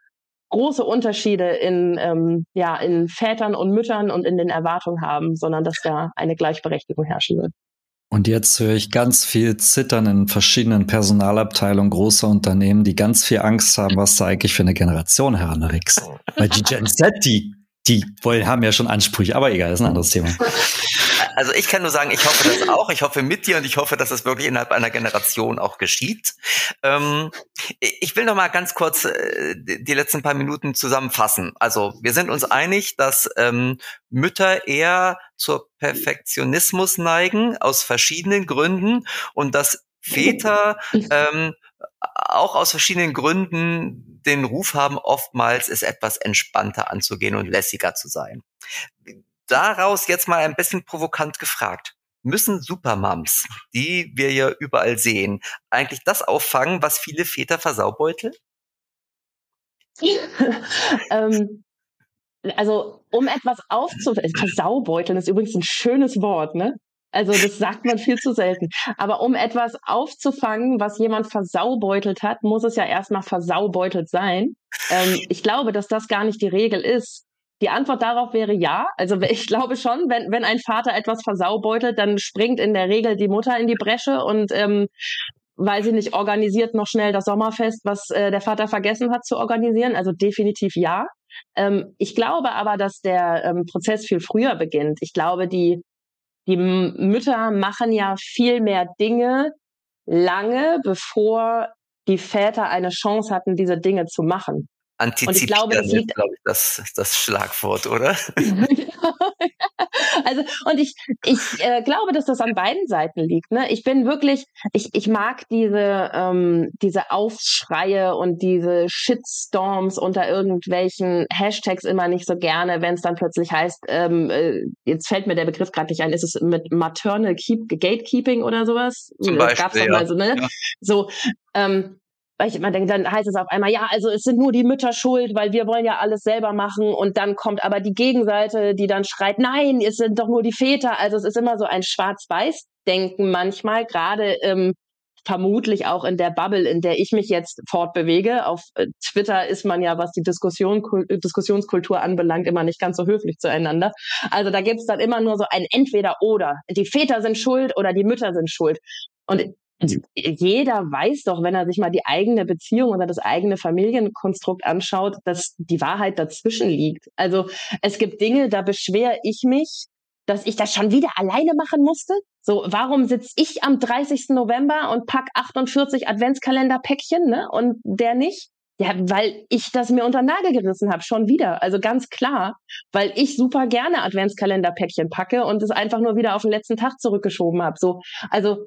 große Unterschiede in, ähm, ja, in Vätern und Müttern und in den Erwartungen haben, sondern dass da eine Gleichberechtigung herrschen wird. Und jetzt höre ich ganz viel Zittern in verschiedenen Personalabteilungen großer Unternehmen, die ganz viel Angst haben, was da eigentlich für eine Generation heranwächst. Weil die Gen Z, die, die wollen, haben ja schon Ansprüche, aber egal, das ist ein anderes Thema. Also ich kann nur sagen, ich hoffe das auch. Ich hoffe mit dir und ich hoffe, dass es wirklich innerhalb einer Generation auch geschieht. Ähm, ich will noch mal ganz kurz äh, die letzten paar Minuten zusammenfassen. Also wir sind uns einig, dass ähm, Mütter eher zur Perfektionismus neigen aus verschiedenen Gründen und dass Väter ähm, auch aus verschiedenen Gründen den Ruf haben, oftmals es etwas entspannter anzugehen und lässiger zu sein daraus jetzt mal ein bisschen provokant gefragt. Müssen Supermoms, die wir ja überall sehen, eigentlich das auffangen, was viele Väter versaubeuteln? ähm, also, um etwas aufzufangen, versaubeuteln ist übrigens ein schönes Wort, ne? Also das sagt man viel zu selten. Aber um etwas aufzufangen, was jemand versaubeutelt hat, muss es ja erstmal versaubeutelt sein. Ähm, ich glaube, dass das gar nicht die Regel ist. Die Antwort darauf wäre ja. Also ich glaube schon, wenn, wenn ein Vater etwas versaubeutelt, dann springt in der Regel die Mutter in die Bresche und ähm, weil sie nicht organisiert noch schnell das Sommerfest, was äh, der Vater vergessen hat zu organisieren. Also definitiv ja. Ähm, ich glaube aber, dass der ähm, Prozess viel früher beginnt. Ich glaube, die, die Mütter machen ja viel mehr Dinge lange, bevor die Väter eine Chance hatten, diese Dinge zu machen. Antizipieren und ich glaube, das liegt, glaube ich, das, das Schlagwort, oder? also, und ich, ich äh, glaube, dass das an beiden Seiten liegt. Ne? Ich bin wirklich, ich, ich mag diese, ähm, diese Aufschreie und diese Shitstorms unter irgendwelchen Hashtags immer nicht so gerne, wenn es dann plötzlich heißt, ähm, äh, jetzt fällt mir der Begriff gerade nicht ein, ist es mit Maternal Keep, Gatekeeping oder sowas? Zum Beispiel, gab's doch mal so, ne? Ja. So, ähm, weil ich immer denke, dann heißt es auf einmal, ja, also es sind nur die Mütter schuld, weil wir wollen ja alles selber machen. Und dann kommt aber die Gegenseite, die dann schreit, nein, es sind doch nur die Väter. Also es ist immer so ein Schwarz-Weiß-Denken manchmal, gerade ähm, vermutlich auch in der Bubble, in der ich mich jetzt fortbewege. Auf äh, Twitter ist man ja, was die Diskussion, Diskussionskultur anbelangt, immer nicht ganz so höflich zueinander. Also da gibt's dann immer nur so ein Entweder-Oder. Die Väter sind schuld oder die Mütter sind schuld. Und jeder weiß doch, wenn er sich mal die eigene Beziehung oder das eigene Familienkonstrukt anschaut, dass die Wahrheit dazwischen liegt. Also es gibt Dinge, da beschwere ich mich, dass ich das schon wieder alleine machen musste. So, warum sitze ich am 30. November und pack 48 Adventskalenderpäckchen, ne? Und der nicht? Ja, weil ich das mir unter den Nagel gerissen habe, schon wieder. Also ganz klar, weil ich super gerne Adventskalenderpäckchen packe und es einfach nur wieder auf den letzten Tag zurückgeschoben habe. So, also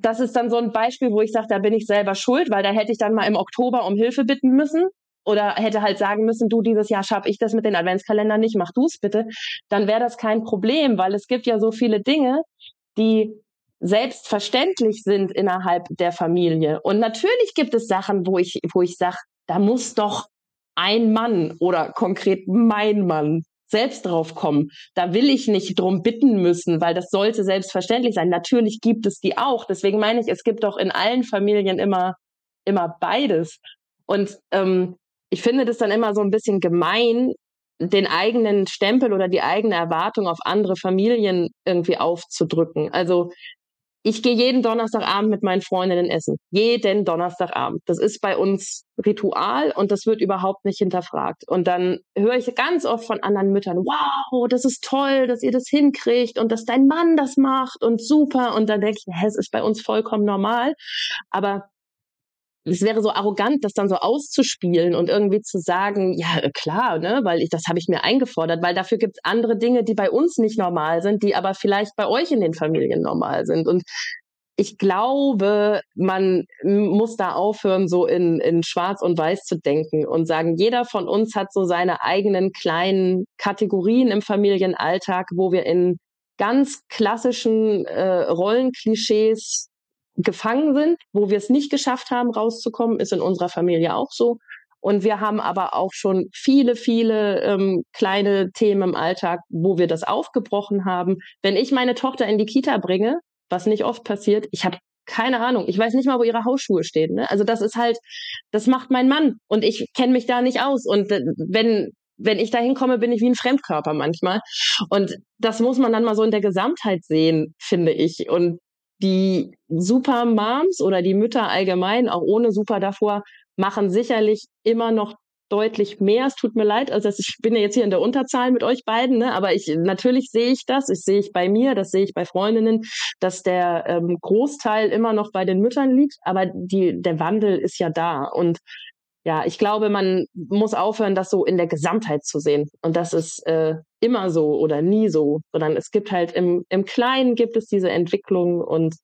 das ist dann so ein Beispiel, wo ich sage, da bin ich selber schuld, weil da hätte ich dann mal im Oktober um Hilfe bitten müssen oder hätte halt sagen müssen, du, dieses Jahr schaffe ich das mit den Adventskalendern nicht, mach du es bitte, dann wäre das kein Problem, weil es gibt ja so viele Dinge, die selbstverständlich sind innerhalb der Familie. Und natürlich gibt es Sachen, wo ich, wo ich sage, da muss doch ein Mann oder konkret mein Mann selbst drauf kommen. Da will ich nicht drum bitten müssen, weil das sollte selbstverständlich sein. Natürlich gibt es die auch. Deswegen meine ich, es gibt doch in allen Familien immer, immer beides. Und ähm, ich finde das dann immer so ein bisschen gemein, den eigenen Stempel oder die eigene Erwartung auf andere Familien irgendwie aufzudrücken. Also ich gehe jeden Donnerstagabend mit meinen Freundinnen essen. Jeden Donnerstagabend. Das ist bei uns Ritual und das wird überhaupt nicht hinterfragt. Und dann höre ich ganz oft von anderen Müttern, wow, das ist toll, dass ihr das hinkriegt und dass dein Mann das macht und super. Und dann denke ich, es ist bei uns vollkommen normal. Aber es wäre so arrogant, das dann so auszuspielen und irgendwie zu sagen, ja klar, ne, weil ich das habe ich mir eingefordert, weil dafür gibt es andere Dinge, die bei uns nicht normal sind, die aber vielleicht bei euch in den Familien normal sind. Und ich glaube, man muss da aufhören, so in, in Schwarz und Weiß zu denken und sagen, jeder von uns hat so seine eigenen kleinen Kategorien im Familienalltag, wo wir in ganz klassischen äh, Rollenklischees gefangen sind, wo wir es nicht geschafft haben, rauszukommen, ist in unserer Familie auch so. Und wir haben aber auch schon viele, viele ähm, kleine Themen im Alltag, wo wir das aufgebrochen haben. Wenn ich meine Tochter in die Kita bringe, was nicht oft passiert, ich habe keine Ahnung, ich weiß nicht mal, wo ihre Hausschuhe stehen. Ne? Also das ist halt, das macht mein Mann und ich kenne mich da nicht aus. Und äh, wenn wenn ich da hinkomme, bin ich wie ein Fremdkörper manchmal. Und das muss man dann mal so in der Gesamtheit sehen, finde ich. Und die Super Moms oder die Mütter allgemein, auch ohne Super davor, machen sicherlich immer noch deutlich mehr. Es tut mir leid, also ich bin ja jetzt hier in der Unterzahl mit euch beiden, ne? aber ich natürlich sehe ich das, ich sehe ich bei mir, das sehe ich bei Freundinnen, dass der ähm, Großteil immer noch bei den Müttern liegt, aber die der Wandel ist ja da und ja, ich glaube, man muss aufhören, das so in der Gesamtheit zu sehen. Und das ist äh, immer so oder nie so, sondern es gibt halt im, im Kleinen gibt es diese Entwicklung und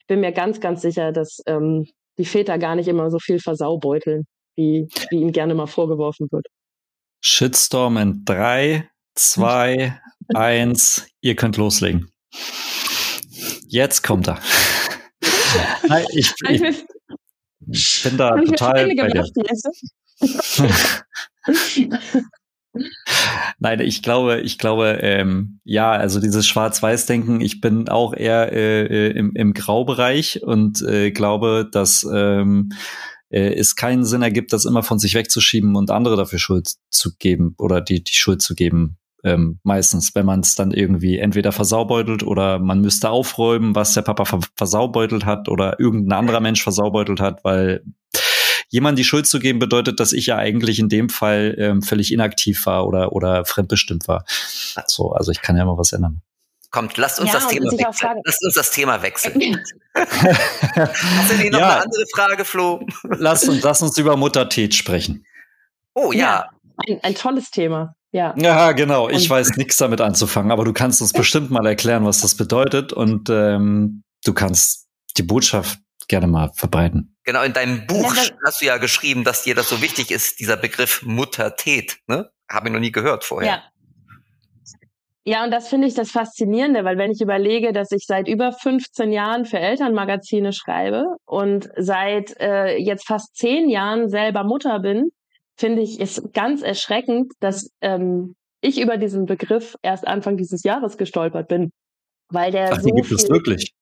ich bin mir ganz, ganz sicher, dass ähm, die Väter gar nicht immer so viel versaubeuteln, wie, wie ihnen gerne mal vorgeworfen wird. Shitstorm in drei, zwei, eins. Ihr könnt loslegen. Jetzt kommt er. Nein, ich, ich, ich bin da total bei dir. Nein, ich glaube, ich glaube, ähm, ja, also dieses Schwarz-Weiß-Denken, ich bin auch eher äh, äh, im, im Graubereich und äh, glaube, dass ähm, äh, es keinen Sinn ergibt, das immer von sich wegzuschieben und andere dafür Schuld zu geben oder die, die Schuld zu geben. Ähm, meistens, wenn man es dann irgendwie entweder versaubeutelt oder man müsste aufräumen, was der Papa versaubeutelt hat oder irgendein anderer Mensch versaubeutelt hat, weil jemand die Schuld zu geben bedeutet, dass ich ja eigentlich in dem Fall ähm, völlig inaktiv war oder, oder fremdbestimmt war. So, also ich kann ja immer was ändern. Kommt, lasst uns ja, das Thema wechseln. Lasst uns das Thema wechseln. Hast du noch ja. eine andere Frage, Flo? Lass uns, lass uns über Muttertät sprechen. Oh ja. ja ein, ein tolles Thema. Ja. Ja, genau. Ich und weiß nichts damit anzufangen, aber du kannst uns bestimmt mal erklären, was das bedeutet und ähm, du kannst die Botschaft gerne mal verbreiten. Genau, in deinem Buch hast du ja geschrieben, dass dir das so wichtig ist, dieser Begriff Muttertät. Ne? Habe ich noch nie gehört vorher. Ja. Ja, und das finde ich das Faszinierende, weil wenn ich überlege, dass ich seit über 15 Jahren für Elternmagazine schreibe und seit äh, jetzt fast zehn Jahren selber Mutter bin, finde ich es ganz erschreckend, dass ähm, ich über diesen Begriff erst Anfang dieses Jahres gestolpert bin. Weil der Ach, so gibt es wirklich?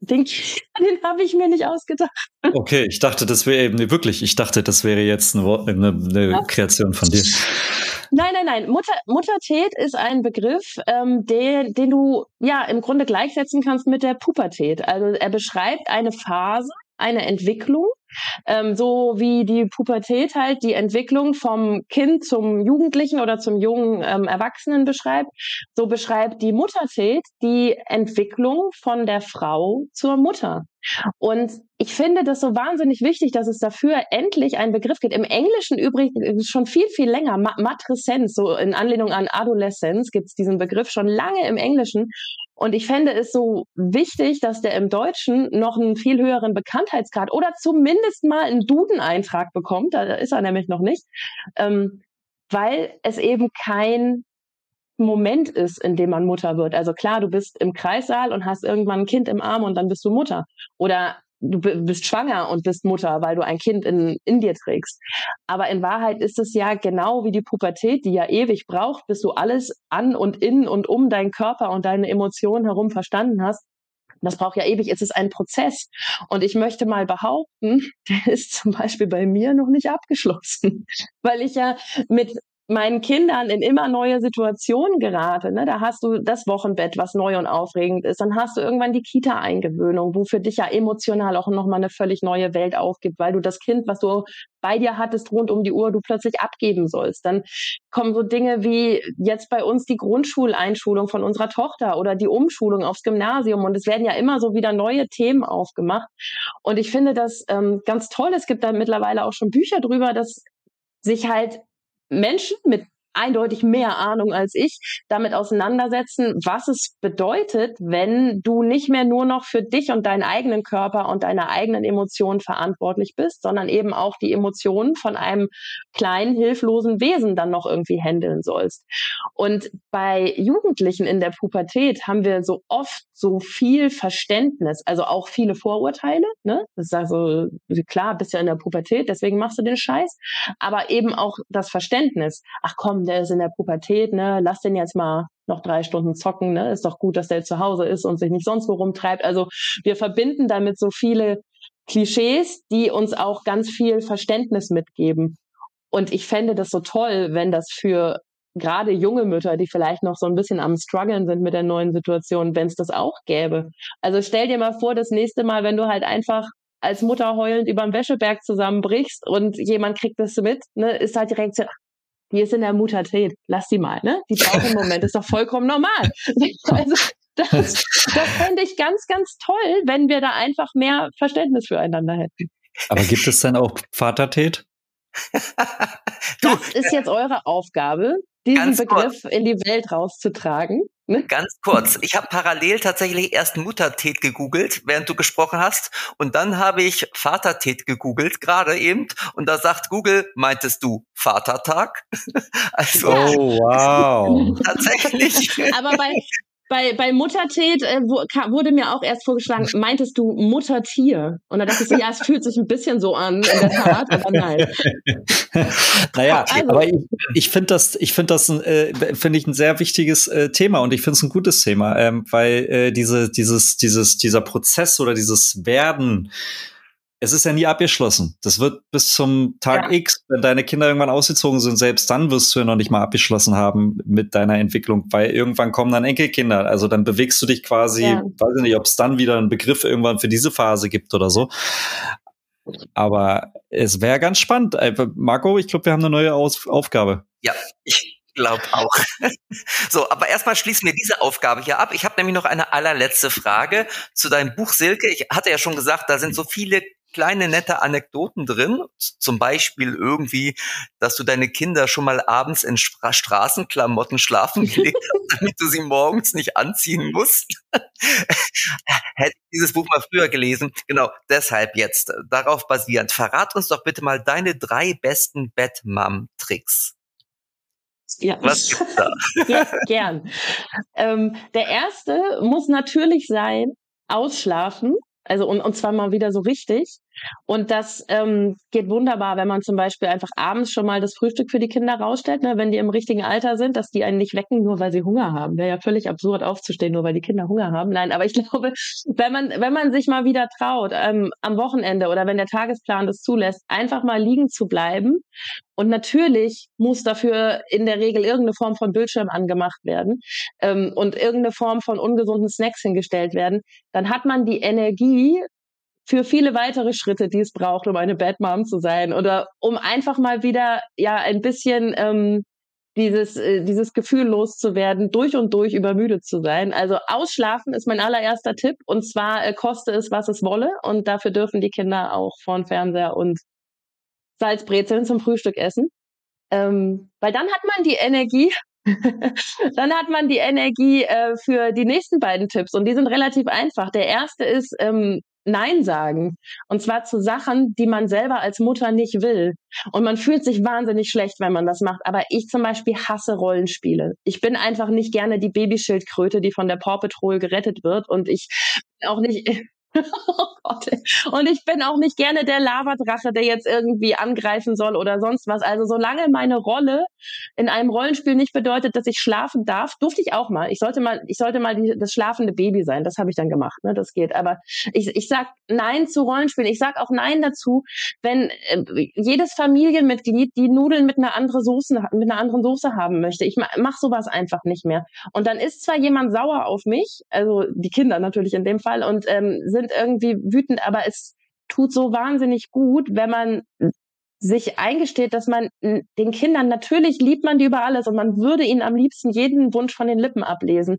Den, den habe ich mir nicht ausgedacht. Okay, ich dachte, das wäre eben wirklich, ich dachte, das wäre jetzt eine, eine, eine Kreation von dir. Nein, nein, nein. Mutter, Muttertät ist ein Begriff, ähm, den, den du ja im Grunde gleichsetzen kannst mit der Pubertät. Also er beschreibt eine Phase, eine Entwicklung, ähm, so wie die Pubertät halt die Entwicklung vom Kind zum Jugendlichen oder zum jungen ähm, Erwachsenen beschreibt, so beschreibt die Muttertät die Entwicklung von der Frau zur Mutter. Und ich finde das so wahnsinnig wichtig, dass es dafür endlich einen Begriff gibt. Im Englischen übrigens schon viel, viel länger. Matreszenz, so in Anlehnung an Adoleszenz, gibt es diesen Begriff schon lange im Englischen. Und ich fände es so wichtig, dass der im Deutschen noch einen viel höheren Bekanntheitsgrad oder zumindest mal einen Duden-Eintrag bekommt. Da ist er nämlich noch nicht. Ähm, weil es eben kein Moment ist, in dem man Mutter wird. Also klar, du bist im Kreissaal und hast irgendwann ein Kind im Arm und dann bist du Mutter. Oder du bist schwanger und bist Mutter, weil du ein Kind in, in dir trägst. Aber in Wahrheit ist es ja genau wie die Pubertät, die ja ewig braucht, bis du alles an und in und um deinen Körper und deine Emotionen herum verstanden hast. Das braucht ja ewig. Es ist ein Prozess. Und ich möchte mal behaupten, der ist zum Beispiel bei mir noch nicht abgeschlossen, weil ich ja mit meinen Kindern in immer neue Situationen gerate. Ne? Da hast du das Wochenbett, was neu und aufregend ist. Dann hast du irgendwann die Kita-Eingewöhnung, wo für dich ja emotional auch nochmal eine völlig neue Welt aufgibt, weil du das Kind, was du bei dir hattest, rund um die Uhr, du plötzlich abgeben sollst. Dann kommen so Dinge wie jetzt bei uns die Grundschuleinschulung von unserer Tochter oder die Umschulung aufs Gymnasium. Und es werden ja immer so wieder neue Themen aufgemacht. Und ich finde das ähm, ganz toll. Es gibt da mittlerweile auch schon Bücher drüber, dass sich halt Menschen mit eindeutig mehr Ahnung als ich damit auseinandersetzen, was es bedeutet, wenn du nicht mehr nur noch für dich und deinen eigenen Körper und deine eigenen Emotionen verantwortlich bist, sondern eben auch die Emotionen von einem kleinen, hilflosen Wesen dann noch irgendwie handeln sollst. Und bei Jugendlichen in der Pubertät haben wir so oft so viel Verständnis, also auch viele Vorurteile. Ne? Das ist also klar, bist ja in der Pubertät, deswegen machst du den Scheiß. Aber eben auch das Verständnis. Ach komm, der ist in der Pubertät, ne? Lass den jetzt mal noch drei Stunden zocken, ne? Ist doch gut, dass der zu Hause ist und sich nicht sonst wo rumtreibt. Also wir verbinden damit so viele Klischees, die uns auch ganz viel Verständnis mitgeben. Und ich fände das so toll, wenn das für gerade junge Mütter, die vielleicht noch so ein bisschen am struggeln sind mit der neuen Situation, wenn es das auch gäbe. Also stell dir mal vor, das nächste Mal, wenn du halt einfach als Mutter heulend über dem Wäscheberg zusammenbrichst und jemand kriegt das mit, ne, ist halt direkt so, die ist in der Muttertät, lass die mal, ne? Die braucht einen Moment, ist doch vollkommen normal. Also das, das fände ich ganz, ganz toll, wenn wir da einfach mehr Verständnis füreinander hätten. Aber gibt es denn auch Vatertät? das ist jetzt eure Aufgabe, diesen Ganz Begriff kurz. in die Welt rauszutragen. Ne? Ganz kurz. Ich habe parallel tatsächlich erst Muttertät gegoogelt, während du gesprochen hast. Und dann habe ich Vatertät gegoogelt, gerade eben. Und da sagt Google, meintest du Vatertag? also, oh, wow. tatsächlich. Aber bei, bei, bei Muttertät äh, wurde mir auch erst vorgeschlagen, meintest du Muttertier? Und da dachte ich so, ja, es fühlt sich ein bisschen so an, in der Tat, aber nein. naja, also, aber ich, ich finde das, ich finde das, äh, finde ich ein sehr wichtiges äh, Thema und ich finde es ein gutes Thema, ähm, weil äh, diese, dieses, dieses, dieser Prozess oder dieses Werden es ist ja nie abgeschlossen. Das wird bis zum Tag ja. X, wenn deine Kinder irgendwann ausgezogen sind, selbst dann wirst du ja noch nicht mal abgeschlossen haben mit deiner Entwicklung, weil irgendwann kommen dann Enkelkinder. Also dann bewegst du dich quasi, ja. weiß ich nicht, ob es dann wieder einen Begriff irgendwann für diese Phase gibt oder so. Aber es wäre ganz spannend. Äh, Marco, ich glaube, wir haben eine neue Aus Aufgabe. Ja, ich glaube auch. so, aber erstmal schließen wir diese Aufgabe hier ab. Ich habe nämlich noch eine allerletzte Frage zu deinem Buch Silke. Ich hatte ja schon gesagt, da sind so viele kleine nette Anekdoten drin. Zum Beispiel irgendwie, dass du deine Kinder schon mal abends in Stra Straßenklamotten schlafen gelegt hast, damit du sie morgens nicht anziehen musst. Hätte ich dieses Buch mal früher gelesen. Genau, deshalb jetzt. Darauf basierend. Verrat uns doch bitte mal deine drei besten Bad-Mom-Tricks. Ja. Was gibt's da? ja, gern. Ähm, der erste muss natürlich sein, ausschlafen. Also und, und zwar mal wieder so richtig. Und das ähm, geht wunderbar, wenn man zum Beispiel einfach abends schon mal das Frühstück für die Kinder rausstellt, ne, wenn die im richtigen Alter sind, dass die einen nicht wecken, nur weil sie Hunger haben. Wäre ja völlig absurd aufzustehen, nur weil die Kinder Hunger haben. Nein, aber ich glaube, wenn man, wenn man sich mal wieder traut, ähm, am Wochenende oder wenn der Tagesplan das zulässt, einfach mal liegen zu bleiben. Und natürlich muss dafür in der Regel irgendeine Form von Bildschirm angemacht werden ähm, und irgendeine Form von ungesunden Snacks hingestellt werden. Dann hat man die Energie, für viele weitere Schritte, die es braucht, um eine Bad Mom zu sein oder um einfach mal wieder ja ein bisschen ähm, dieses, äh, dieses Gefühl loszuwerden, durch und durch übermüdet zu sein. Also ausschlafen ist mein allererster Tipp und zwar äh, koste es, was es wolle und dafür dürfen die Kinder auch vor Fernseher und Salzbrezeln zum Frühstück essen. Ähm, weil dann hat man die Energie, dann hat man die Energie äh, für die nächsten beiden Tipps und die sind relativ einfach. Der erste ist, ähm, Nein sagen. Und zwar zu Sachen, die man selber als Mutter nicht will. Und man fühlt sich wahnsinnig schlecht, wenn man das macht. Aber ich zum Beispiel hasse Rollenspiele. Ich bin einfach nicht gerne die Babyschildkröte, die von der Paw Patrol gerettet wird. Und ich auch nicht, oh Gott. Und ich bin auch nicht gerne der Lavadrache, der jetzt irgendwie angreifen soll oder sonst was. Also solange meine Rolle in einem Rollenspiel nicht bedeutet, dass ich schlafen darf, durfte ich auch mal. Ich sollte mal, ich sollte mal die, das schlafende Baby sein. Das habe ich dann gemacht. Ne? Das geht. Aber ich, ich sag Nein zu Rollenspielen. Ich sag auch Nein dazu, wenn äh, jedes Familienmitglied die Nudeln mit einer anderen Soße, mit einer anderen Soße haben möchte. Ich mach sowas einfach nicht mehr. Und dann ist zwar jemand sauer auf mich, also die Kinder natürlich in dem Fall, und ähm, sind sind irgendwie wütend, aber es tut so wahnsinnig gut, wenn man sich eingesteht, dass man den Kindern natürlich liebt man die über alles und man würde ihnen am liebsten jeden Wunsch von den Lippen ablesen.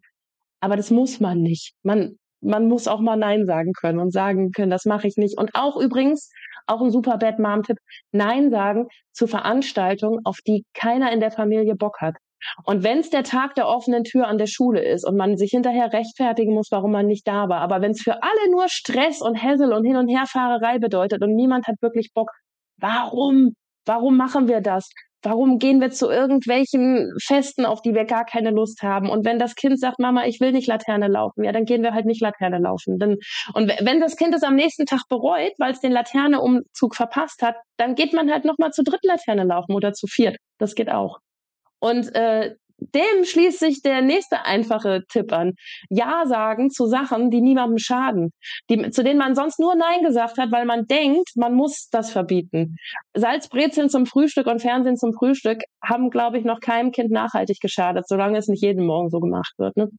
Aber das muss man nicht. Man, man muss auch mal Nein sagen können und sagen können, das mache ich nicht. Und auch übrigens, auch ein super Bad Mom-Tipp, Nein sagen zu Veranstaltungen, auf die keiner in der Familie Bock hat. Und wenn es der Tag der offenen Tür an der Schule ist und man sich hinterher rechtfertigen muss, warum man nicht da war, aber wenn es für alle nur Stress und Hässel und Hin- und Herfahrerei bedeutet und niemand hat wirklich Bock, warum? Warum machen wir das? Warum gehen wir zu irgendwelchen Festen, auf die wir gar keine Lust haben? Und wenn das Kind sagt, Mama, ich will nicht Laterne laufen, ja, dann gehen wir halt nicht Laterne laufen. Dann, und wenn das Kind es am nächsten Tag bereut, weil es den Laterneumzug verpasst hat, dann geht man halt nochmal zu dritt Laterne laufen oder zu viert. Das geht auch. Und äh, dem schließt sich der nächste einfache Tipp an. Ja sagen zu Sachen, die niemandem schaden, die, zu denen man sonst nur Nein gesagt hat, weil man denkt, man muss das verbieten. Salzbrezeln zum Frühstück und Fernsehen zum Frühstück haben, glaube ich, noch keinem Kind nachhaltig geschadet, solange es nicht jeden Morgen so gemacht wird. Ne?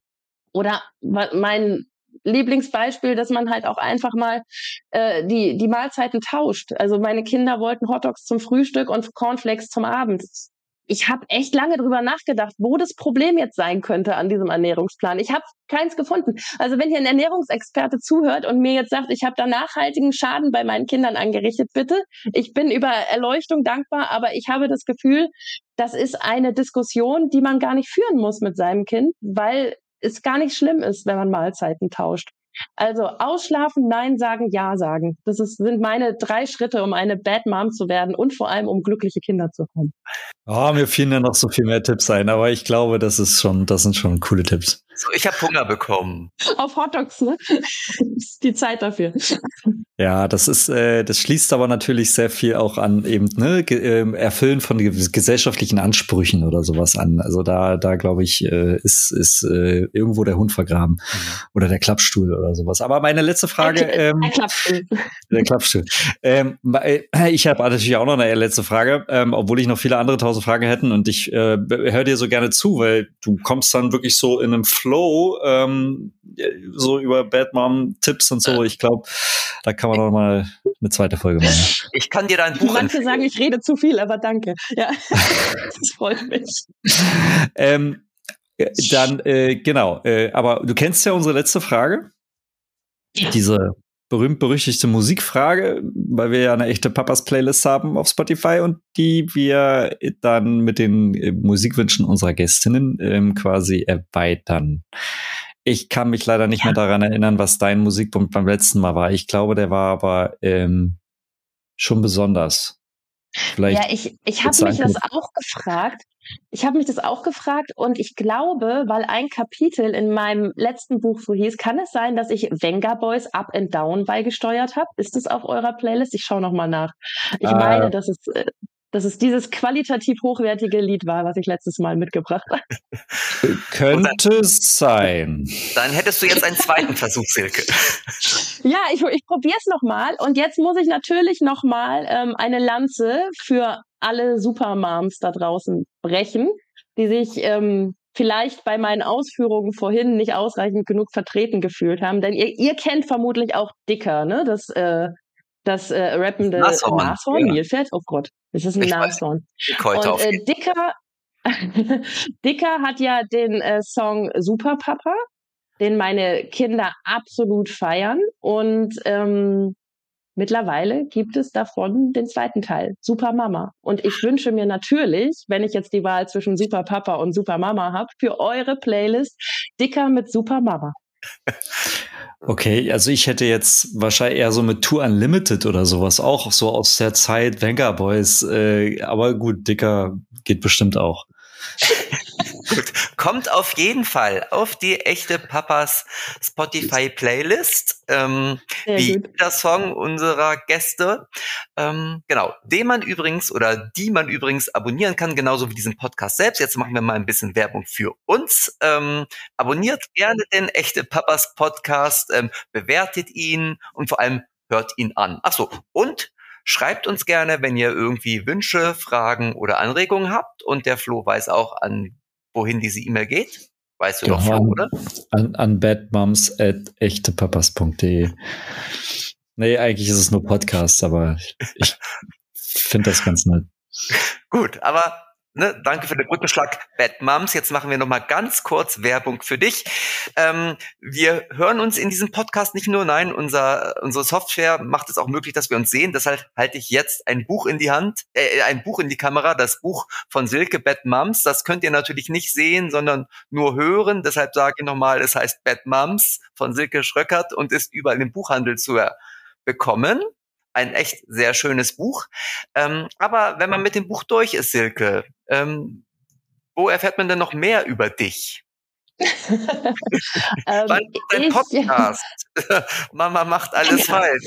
Oder mein Lieblingsbeispiel, dass man halt auch einfach mal äh, die, die Mahlzeiten tauscht. Also meine Kinder wollten Hotdogs zum Frühstück und Cornflakes zum Abend ich habe echt lange drüber nachgedacht, wo das Problem jetzt sein könnte an diesem Ernährungsplan. Ich habe keins gefunden. Also wenn hier ein Ernährungsexperte zuhört und mir jetzt sagt, ich habe da nachhaltigen Schaden bei meinen Kindern angerichtet, bitte. Ich bin über Erleuchtung dankbar, aber ich habe das Gefühl, das ist eine Diskussion, die man gar nicht führen muss mit seinem Kind, weil es gar nicht schlimm ist, wenn man Mahlzeiten tauscht. Also ausschlafen, Nein sagen, Ja sagen. Das ist, sind meine drei Schritte, um eine Bad Mom zu werden und vor allem, um glückliche Kinder zu haben. Oh, mir fielen ja noch so viel mehr Tipps ein, aber ich glaube, das ist schon, das sind schon coole Tipps. So, ich habe Hunger bekommen. Auf Hotdogs, ne? ist die Zeit dafür. Ja, das ist, äh, das schließt aber natürlich sehr viel auch an eben ne äh, Erfüllen von gesellschaftlichen Ansprüchen oder sowas an. Also da, da glaube ich, äh, ist ist äh, irgendwo der Hund vergraben mhm. oder der Klappstuhl oder sowas. Aber meine letzte Frage, ähm, der Klappstuhl, der Klappstuhl. Ähm, äh, ich habe natürlich auch noch eine letzte Frage, ähm, obwohl ich noch viele andere tausend Fragen hätten und ich äh, höre dir so gerne zu, weil du kommst dann wirklich so in einem Flow Flow, ähm, so über Bad Mom Tipps und so. Ich glaube, da kann man noch mal eine zweite Folge machen. Ich kann dir da ein Buch Manche sagen, ich rede zu viel, aber danke. Ja, das freut mich. ähm, dann, äh, genau, äh, aber du kennst ja unsere letzte Frage. Ja. Diese berühmt-berüchtigte Musikfrage, weil wir ja eine echte Papas-Playlist haben auf Spotify und die wir dann mit den äh, Musikwünschen unserer Gästinnen ähm, quasi erweitern. Ich kann mich leider nicht ja. mehr daran erinnern, was dein Musikpunkt beim letzten Mal war. Ich glaube, der war aber ähm, schon besonders. Vielleicht ja, ich, ich habe mich das auch gefragt. Ich habe mich das auch gefragt und ich glaube, weil ein Kapitel in meinem letzten Buch so hieß, kann es sein, dass ich Venga Boys Up and Down beigesteuert habe? Ist das auf eurer Playlist? Ich schaue nochmal nach. Ich äh, meine, dass es, äh, dass es dieses qualitativ hochwertige Lied war, was ich letztes Mal mitgebracht habe. Könnte dann, sein. Dann hättest du jetzt einen zweiten Versuch, Silke. Ja, ich, ich probiere es nochmal. Und jetzt muss ich natürlich nochmal ähm, eine Lanze für alle Supermoms da draußen brechen, die sich ähm, vielleicht bei meinen Ausführungen vorhin nicht ausreichend genug vertreten gefühlt haben. Denn ihr, ihr kennt vermutlich auch Dicker, ne? Das äh, das äh, rappende Nashorn, Nashorn ja. Nilpferd. Oh Gott, das ist ein ich Nashorn. Und äh, Dicker, Dicker hat ja den äh, Song Super Papa, den meine Kinder absolut feiern. Und ähm, mittlerweile gibt es davon den zweiten Teil, Super Mama. Und ich wünsche mir natürlich, wenn ich jetzt die Wahl zwischen Super Papa und Super Mama habe, für eure Playlist Dicker mit Super Mama. Okay, also ich hätte jetzt wahrscheinlich eher so mit Tour Unlimited oder sowas auch so aus der Zeit Venga Boys, äh, aber gut, dicker geht bestimmt auch. Kommt auf jeden Fall auf die echte Papas Spotify Playlist, ähm, wie gut. der Song unserer Gäste. Ähm, genau, den man übrigens oder die man übrigens abonnieren kann, genauso wie diesen Podcast selbst. Jetzt machen wir mal ein bisschen Werbung für uns. Ähm, abonniert gerne den echte Papas Podcast, ähm, bewertet ihn und vor allem hört ihn an. Ach so, und Schreibt uns gerne, wenn ihr irgendwie Wünsche, Fragen oder Anregungen habt. Und der Flo weiß auch, an wohin diese E-Mail geht. Weißt du doch, Flo, oder? An, an badmoms.echtepapas.de. Nee, eigentlich ist es nur Podcast, aber ich finde das ganz nett. Gut, aber Ne, danke für den Brückenschlag, Bad Moms. Jetzt machen wir noch mal ganz kurz Werbung für dich. Ähm, wir hören uns in diesem Podcast nicht nur, nein, unser, unsere Software macht es auch möglich, dass wir uns sehen. Deshalb halte ich jetzt ein Buch in die Hand, äh, ein Buch in die Kamera, das Buch von Silke Bad Moms. Das könnt ihr natürlich nicht sehen, sondern nur hören. Deshalb sage ich nochmal, es heißt Bad Moms von Silke Schröckert und ist überall im Buchhandel zu bekommen ein echt sehr schönes Buch. Ähm, aber wenn man mit dem Buch durch ist, Silke, ähm, wo erfährt man denn noch mehr über dich? ähm, dein Podcast. Mama macht alles falsch.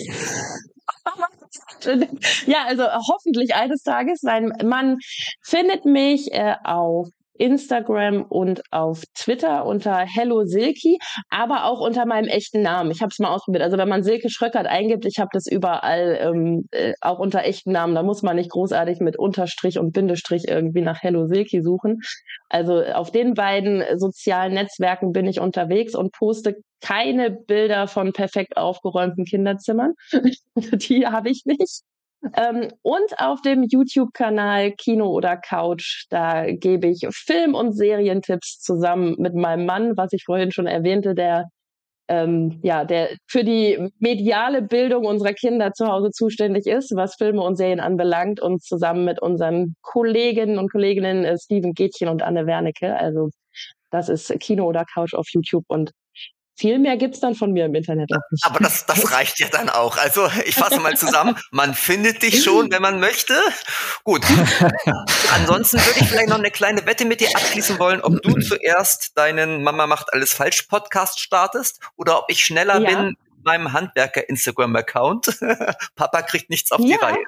ja, also hoffentlich eines Tages. Nein, man findet mich äh, auf Instagram und auf Twitter unter Hello Silky, aber auch unter meinem echten Namen. Ich habe es mal ausprobiert. Also wenn man Silke Schröckert eingibt, ich habe das überall ähm, äh, auch unter echten Namen. Da muss man nicht großartig mit Unterstrich und Bindestrich irgendwie nach Hello Silky suchen. Also auf den beiden sozialen Netzwerken bin ich unterwegs und poste keine Bilder von perfekt aufgeräumten Kinderzimmern. Die habe ich nicht. Ähm, und auf dem YouTube-Kanal Kino oder Couch, da gebe ich Film- und Serientipps zusammen mit meinem Mann, was ich vorhin schon erwähnte, der ähm, ja, der für die mediale Bildung unserer Kinder zu Hause zuständig ist, was Filme und Serien anbelangt und zusammen mit unseren Kolleginnen und Kolleginnen äh, Steven Gätchen und Anne Wernicke. Also das ist Kino oder Couch auf YouTube und viel mehr gibt's dann von mir im Internet auch nicht. Aber das, das reicht ja dann auch. Also ich fasse mal zusammen. Man findet dich schon, wenn man möchte. Gut. Ansonsten würde ich vielleicht noch eine kleine Wette mit dir abschließen wollen, ob du zuerst deinen Mama macht alles falsch Podcast startest oder ob ich schneller ja. bin mit meinem Handwerker Instagram Account. Papa kriegt nichts auf ja. die Reihe.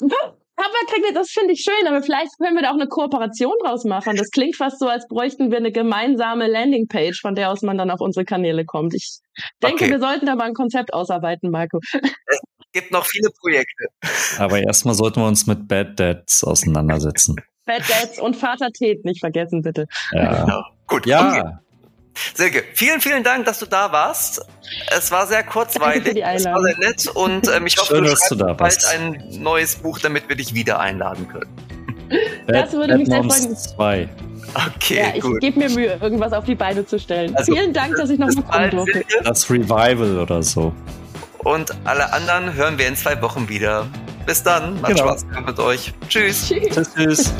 Aber kriegt das finde ich schön, aber vielleicht können wir da auch eine Kooperation draus machen. Das klingt fast so, als bräuchten wir eine gemeinsame Landingpage, von der aus man dann auf unsere Kanäle kommt. Ich denke, okay. wir sollten da mal ein Konzept ausarbeiten, Marco. Es gibt noch viele Projekte. Aber erstmal sollten wir uns mit Bad Dads auseinandersetzen. Bad Dads und Vater Ted nicht vergessen, bitte. Ja. Genau. Gut. Ja. Okay. Silke, vielen, vielen Dank, dass du da warst. Es war sehr kurzweilig, es war sehr nett und ähm, ich hoffe, Schön, du schreibst du bald ein neues Buch, damit wir dich wieder einladen können. Das würde mich sehr freuen. Zwei. Okay, ja, ich gebe mir Mühe, irgendwas auf die Beine zu stellen. Also, Vielen Dank, dass ich noch mal kommen durfte. Das Revival oder so. Und alle anderen hören wir in zwei Wochen wieder. Bis dann. Macht genau. Spaß mit euch. Tschüss. Tschüss. tschüss.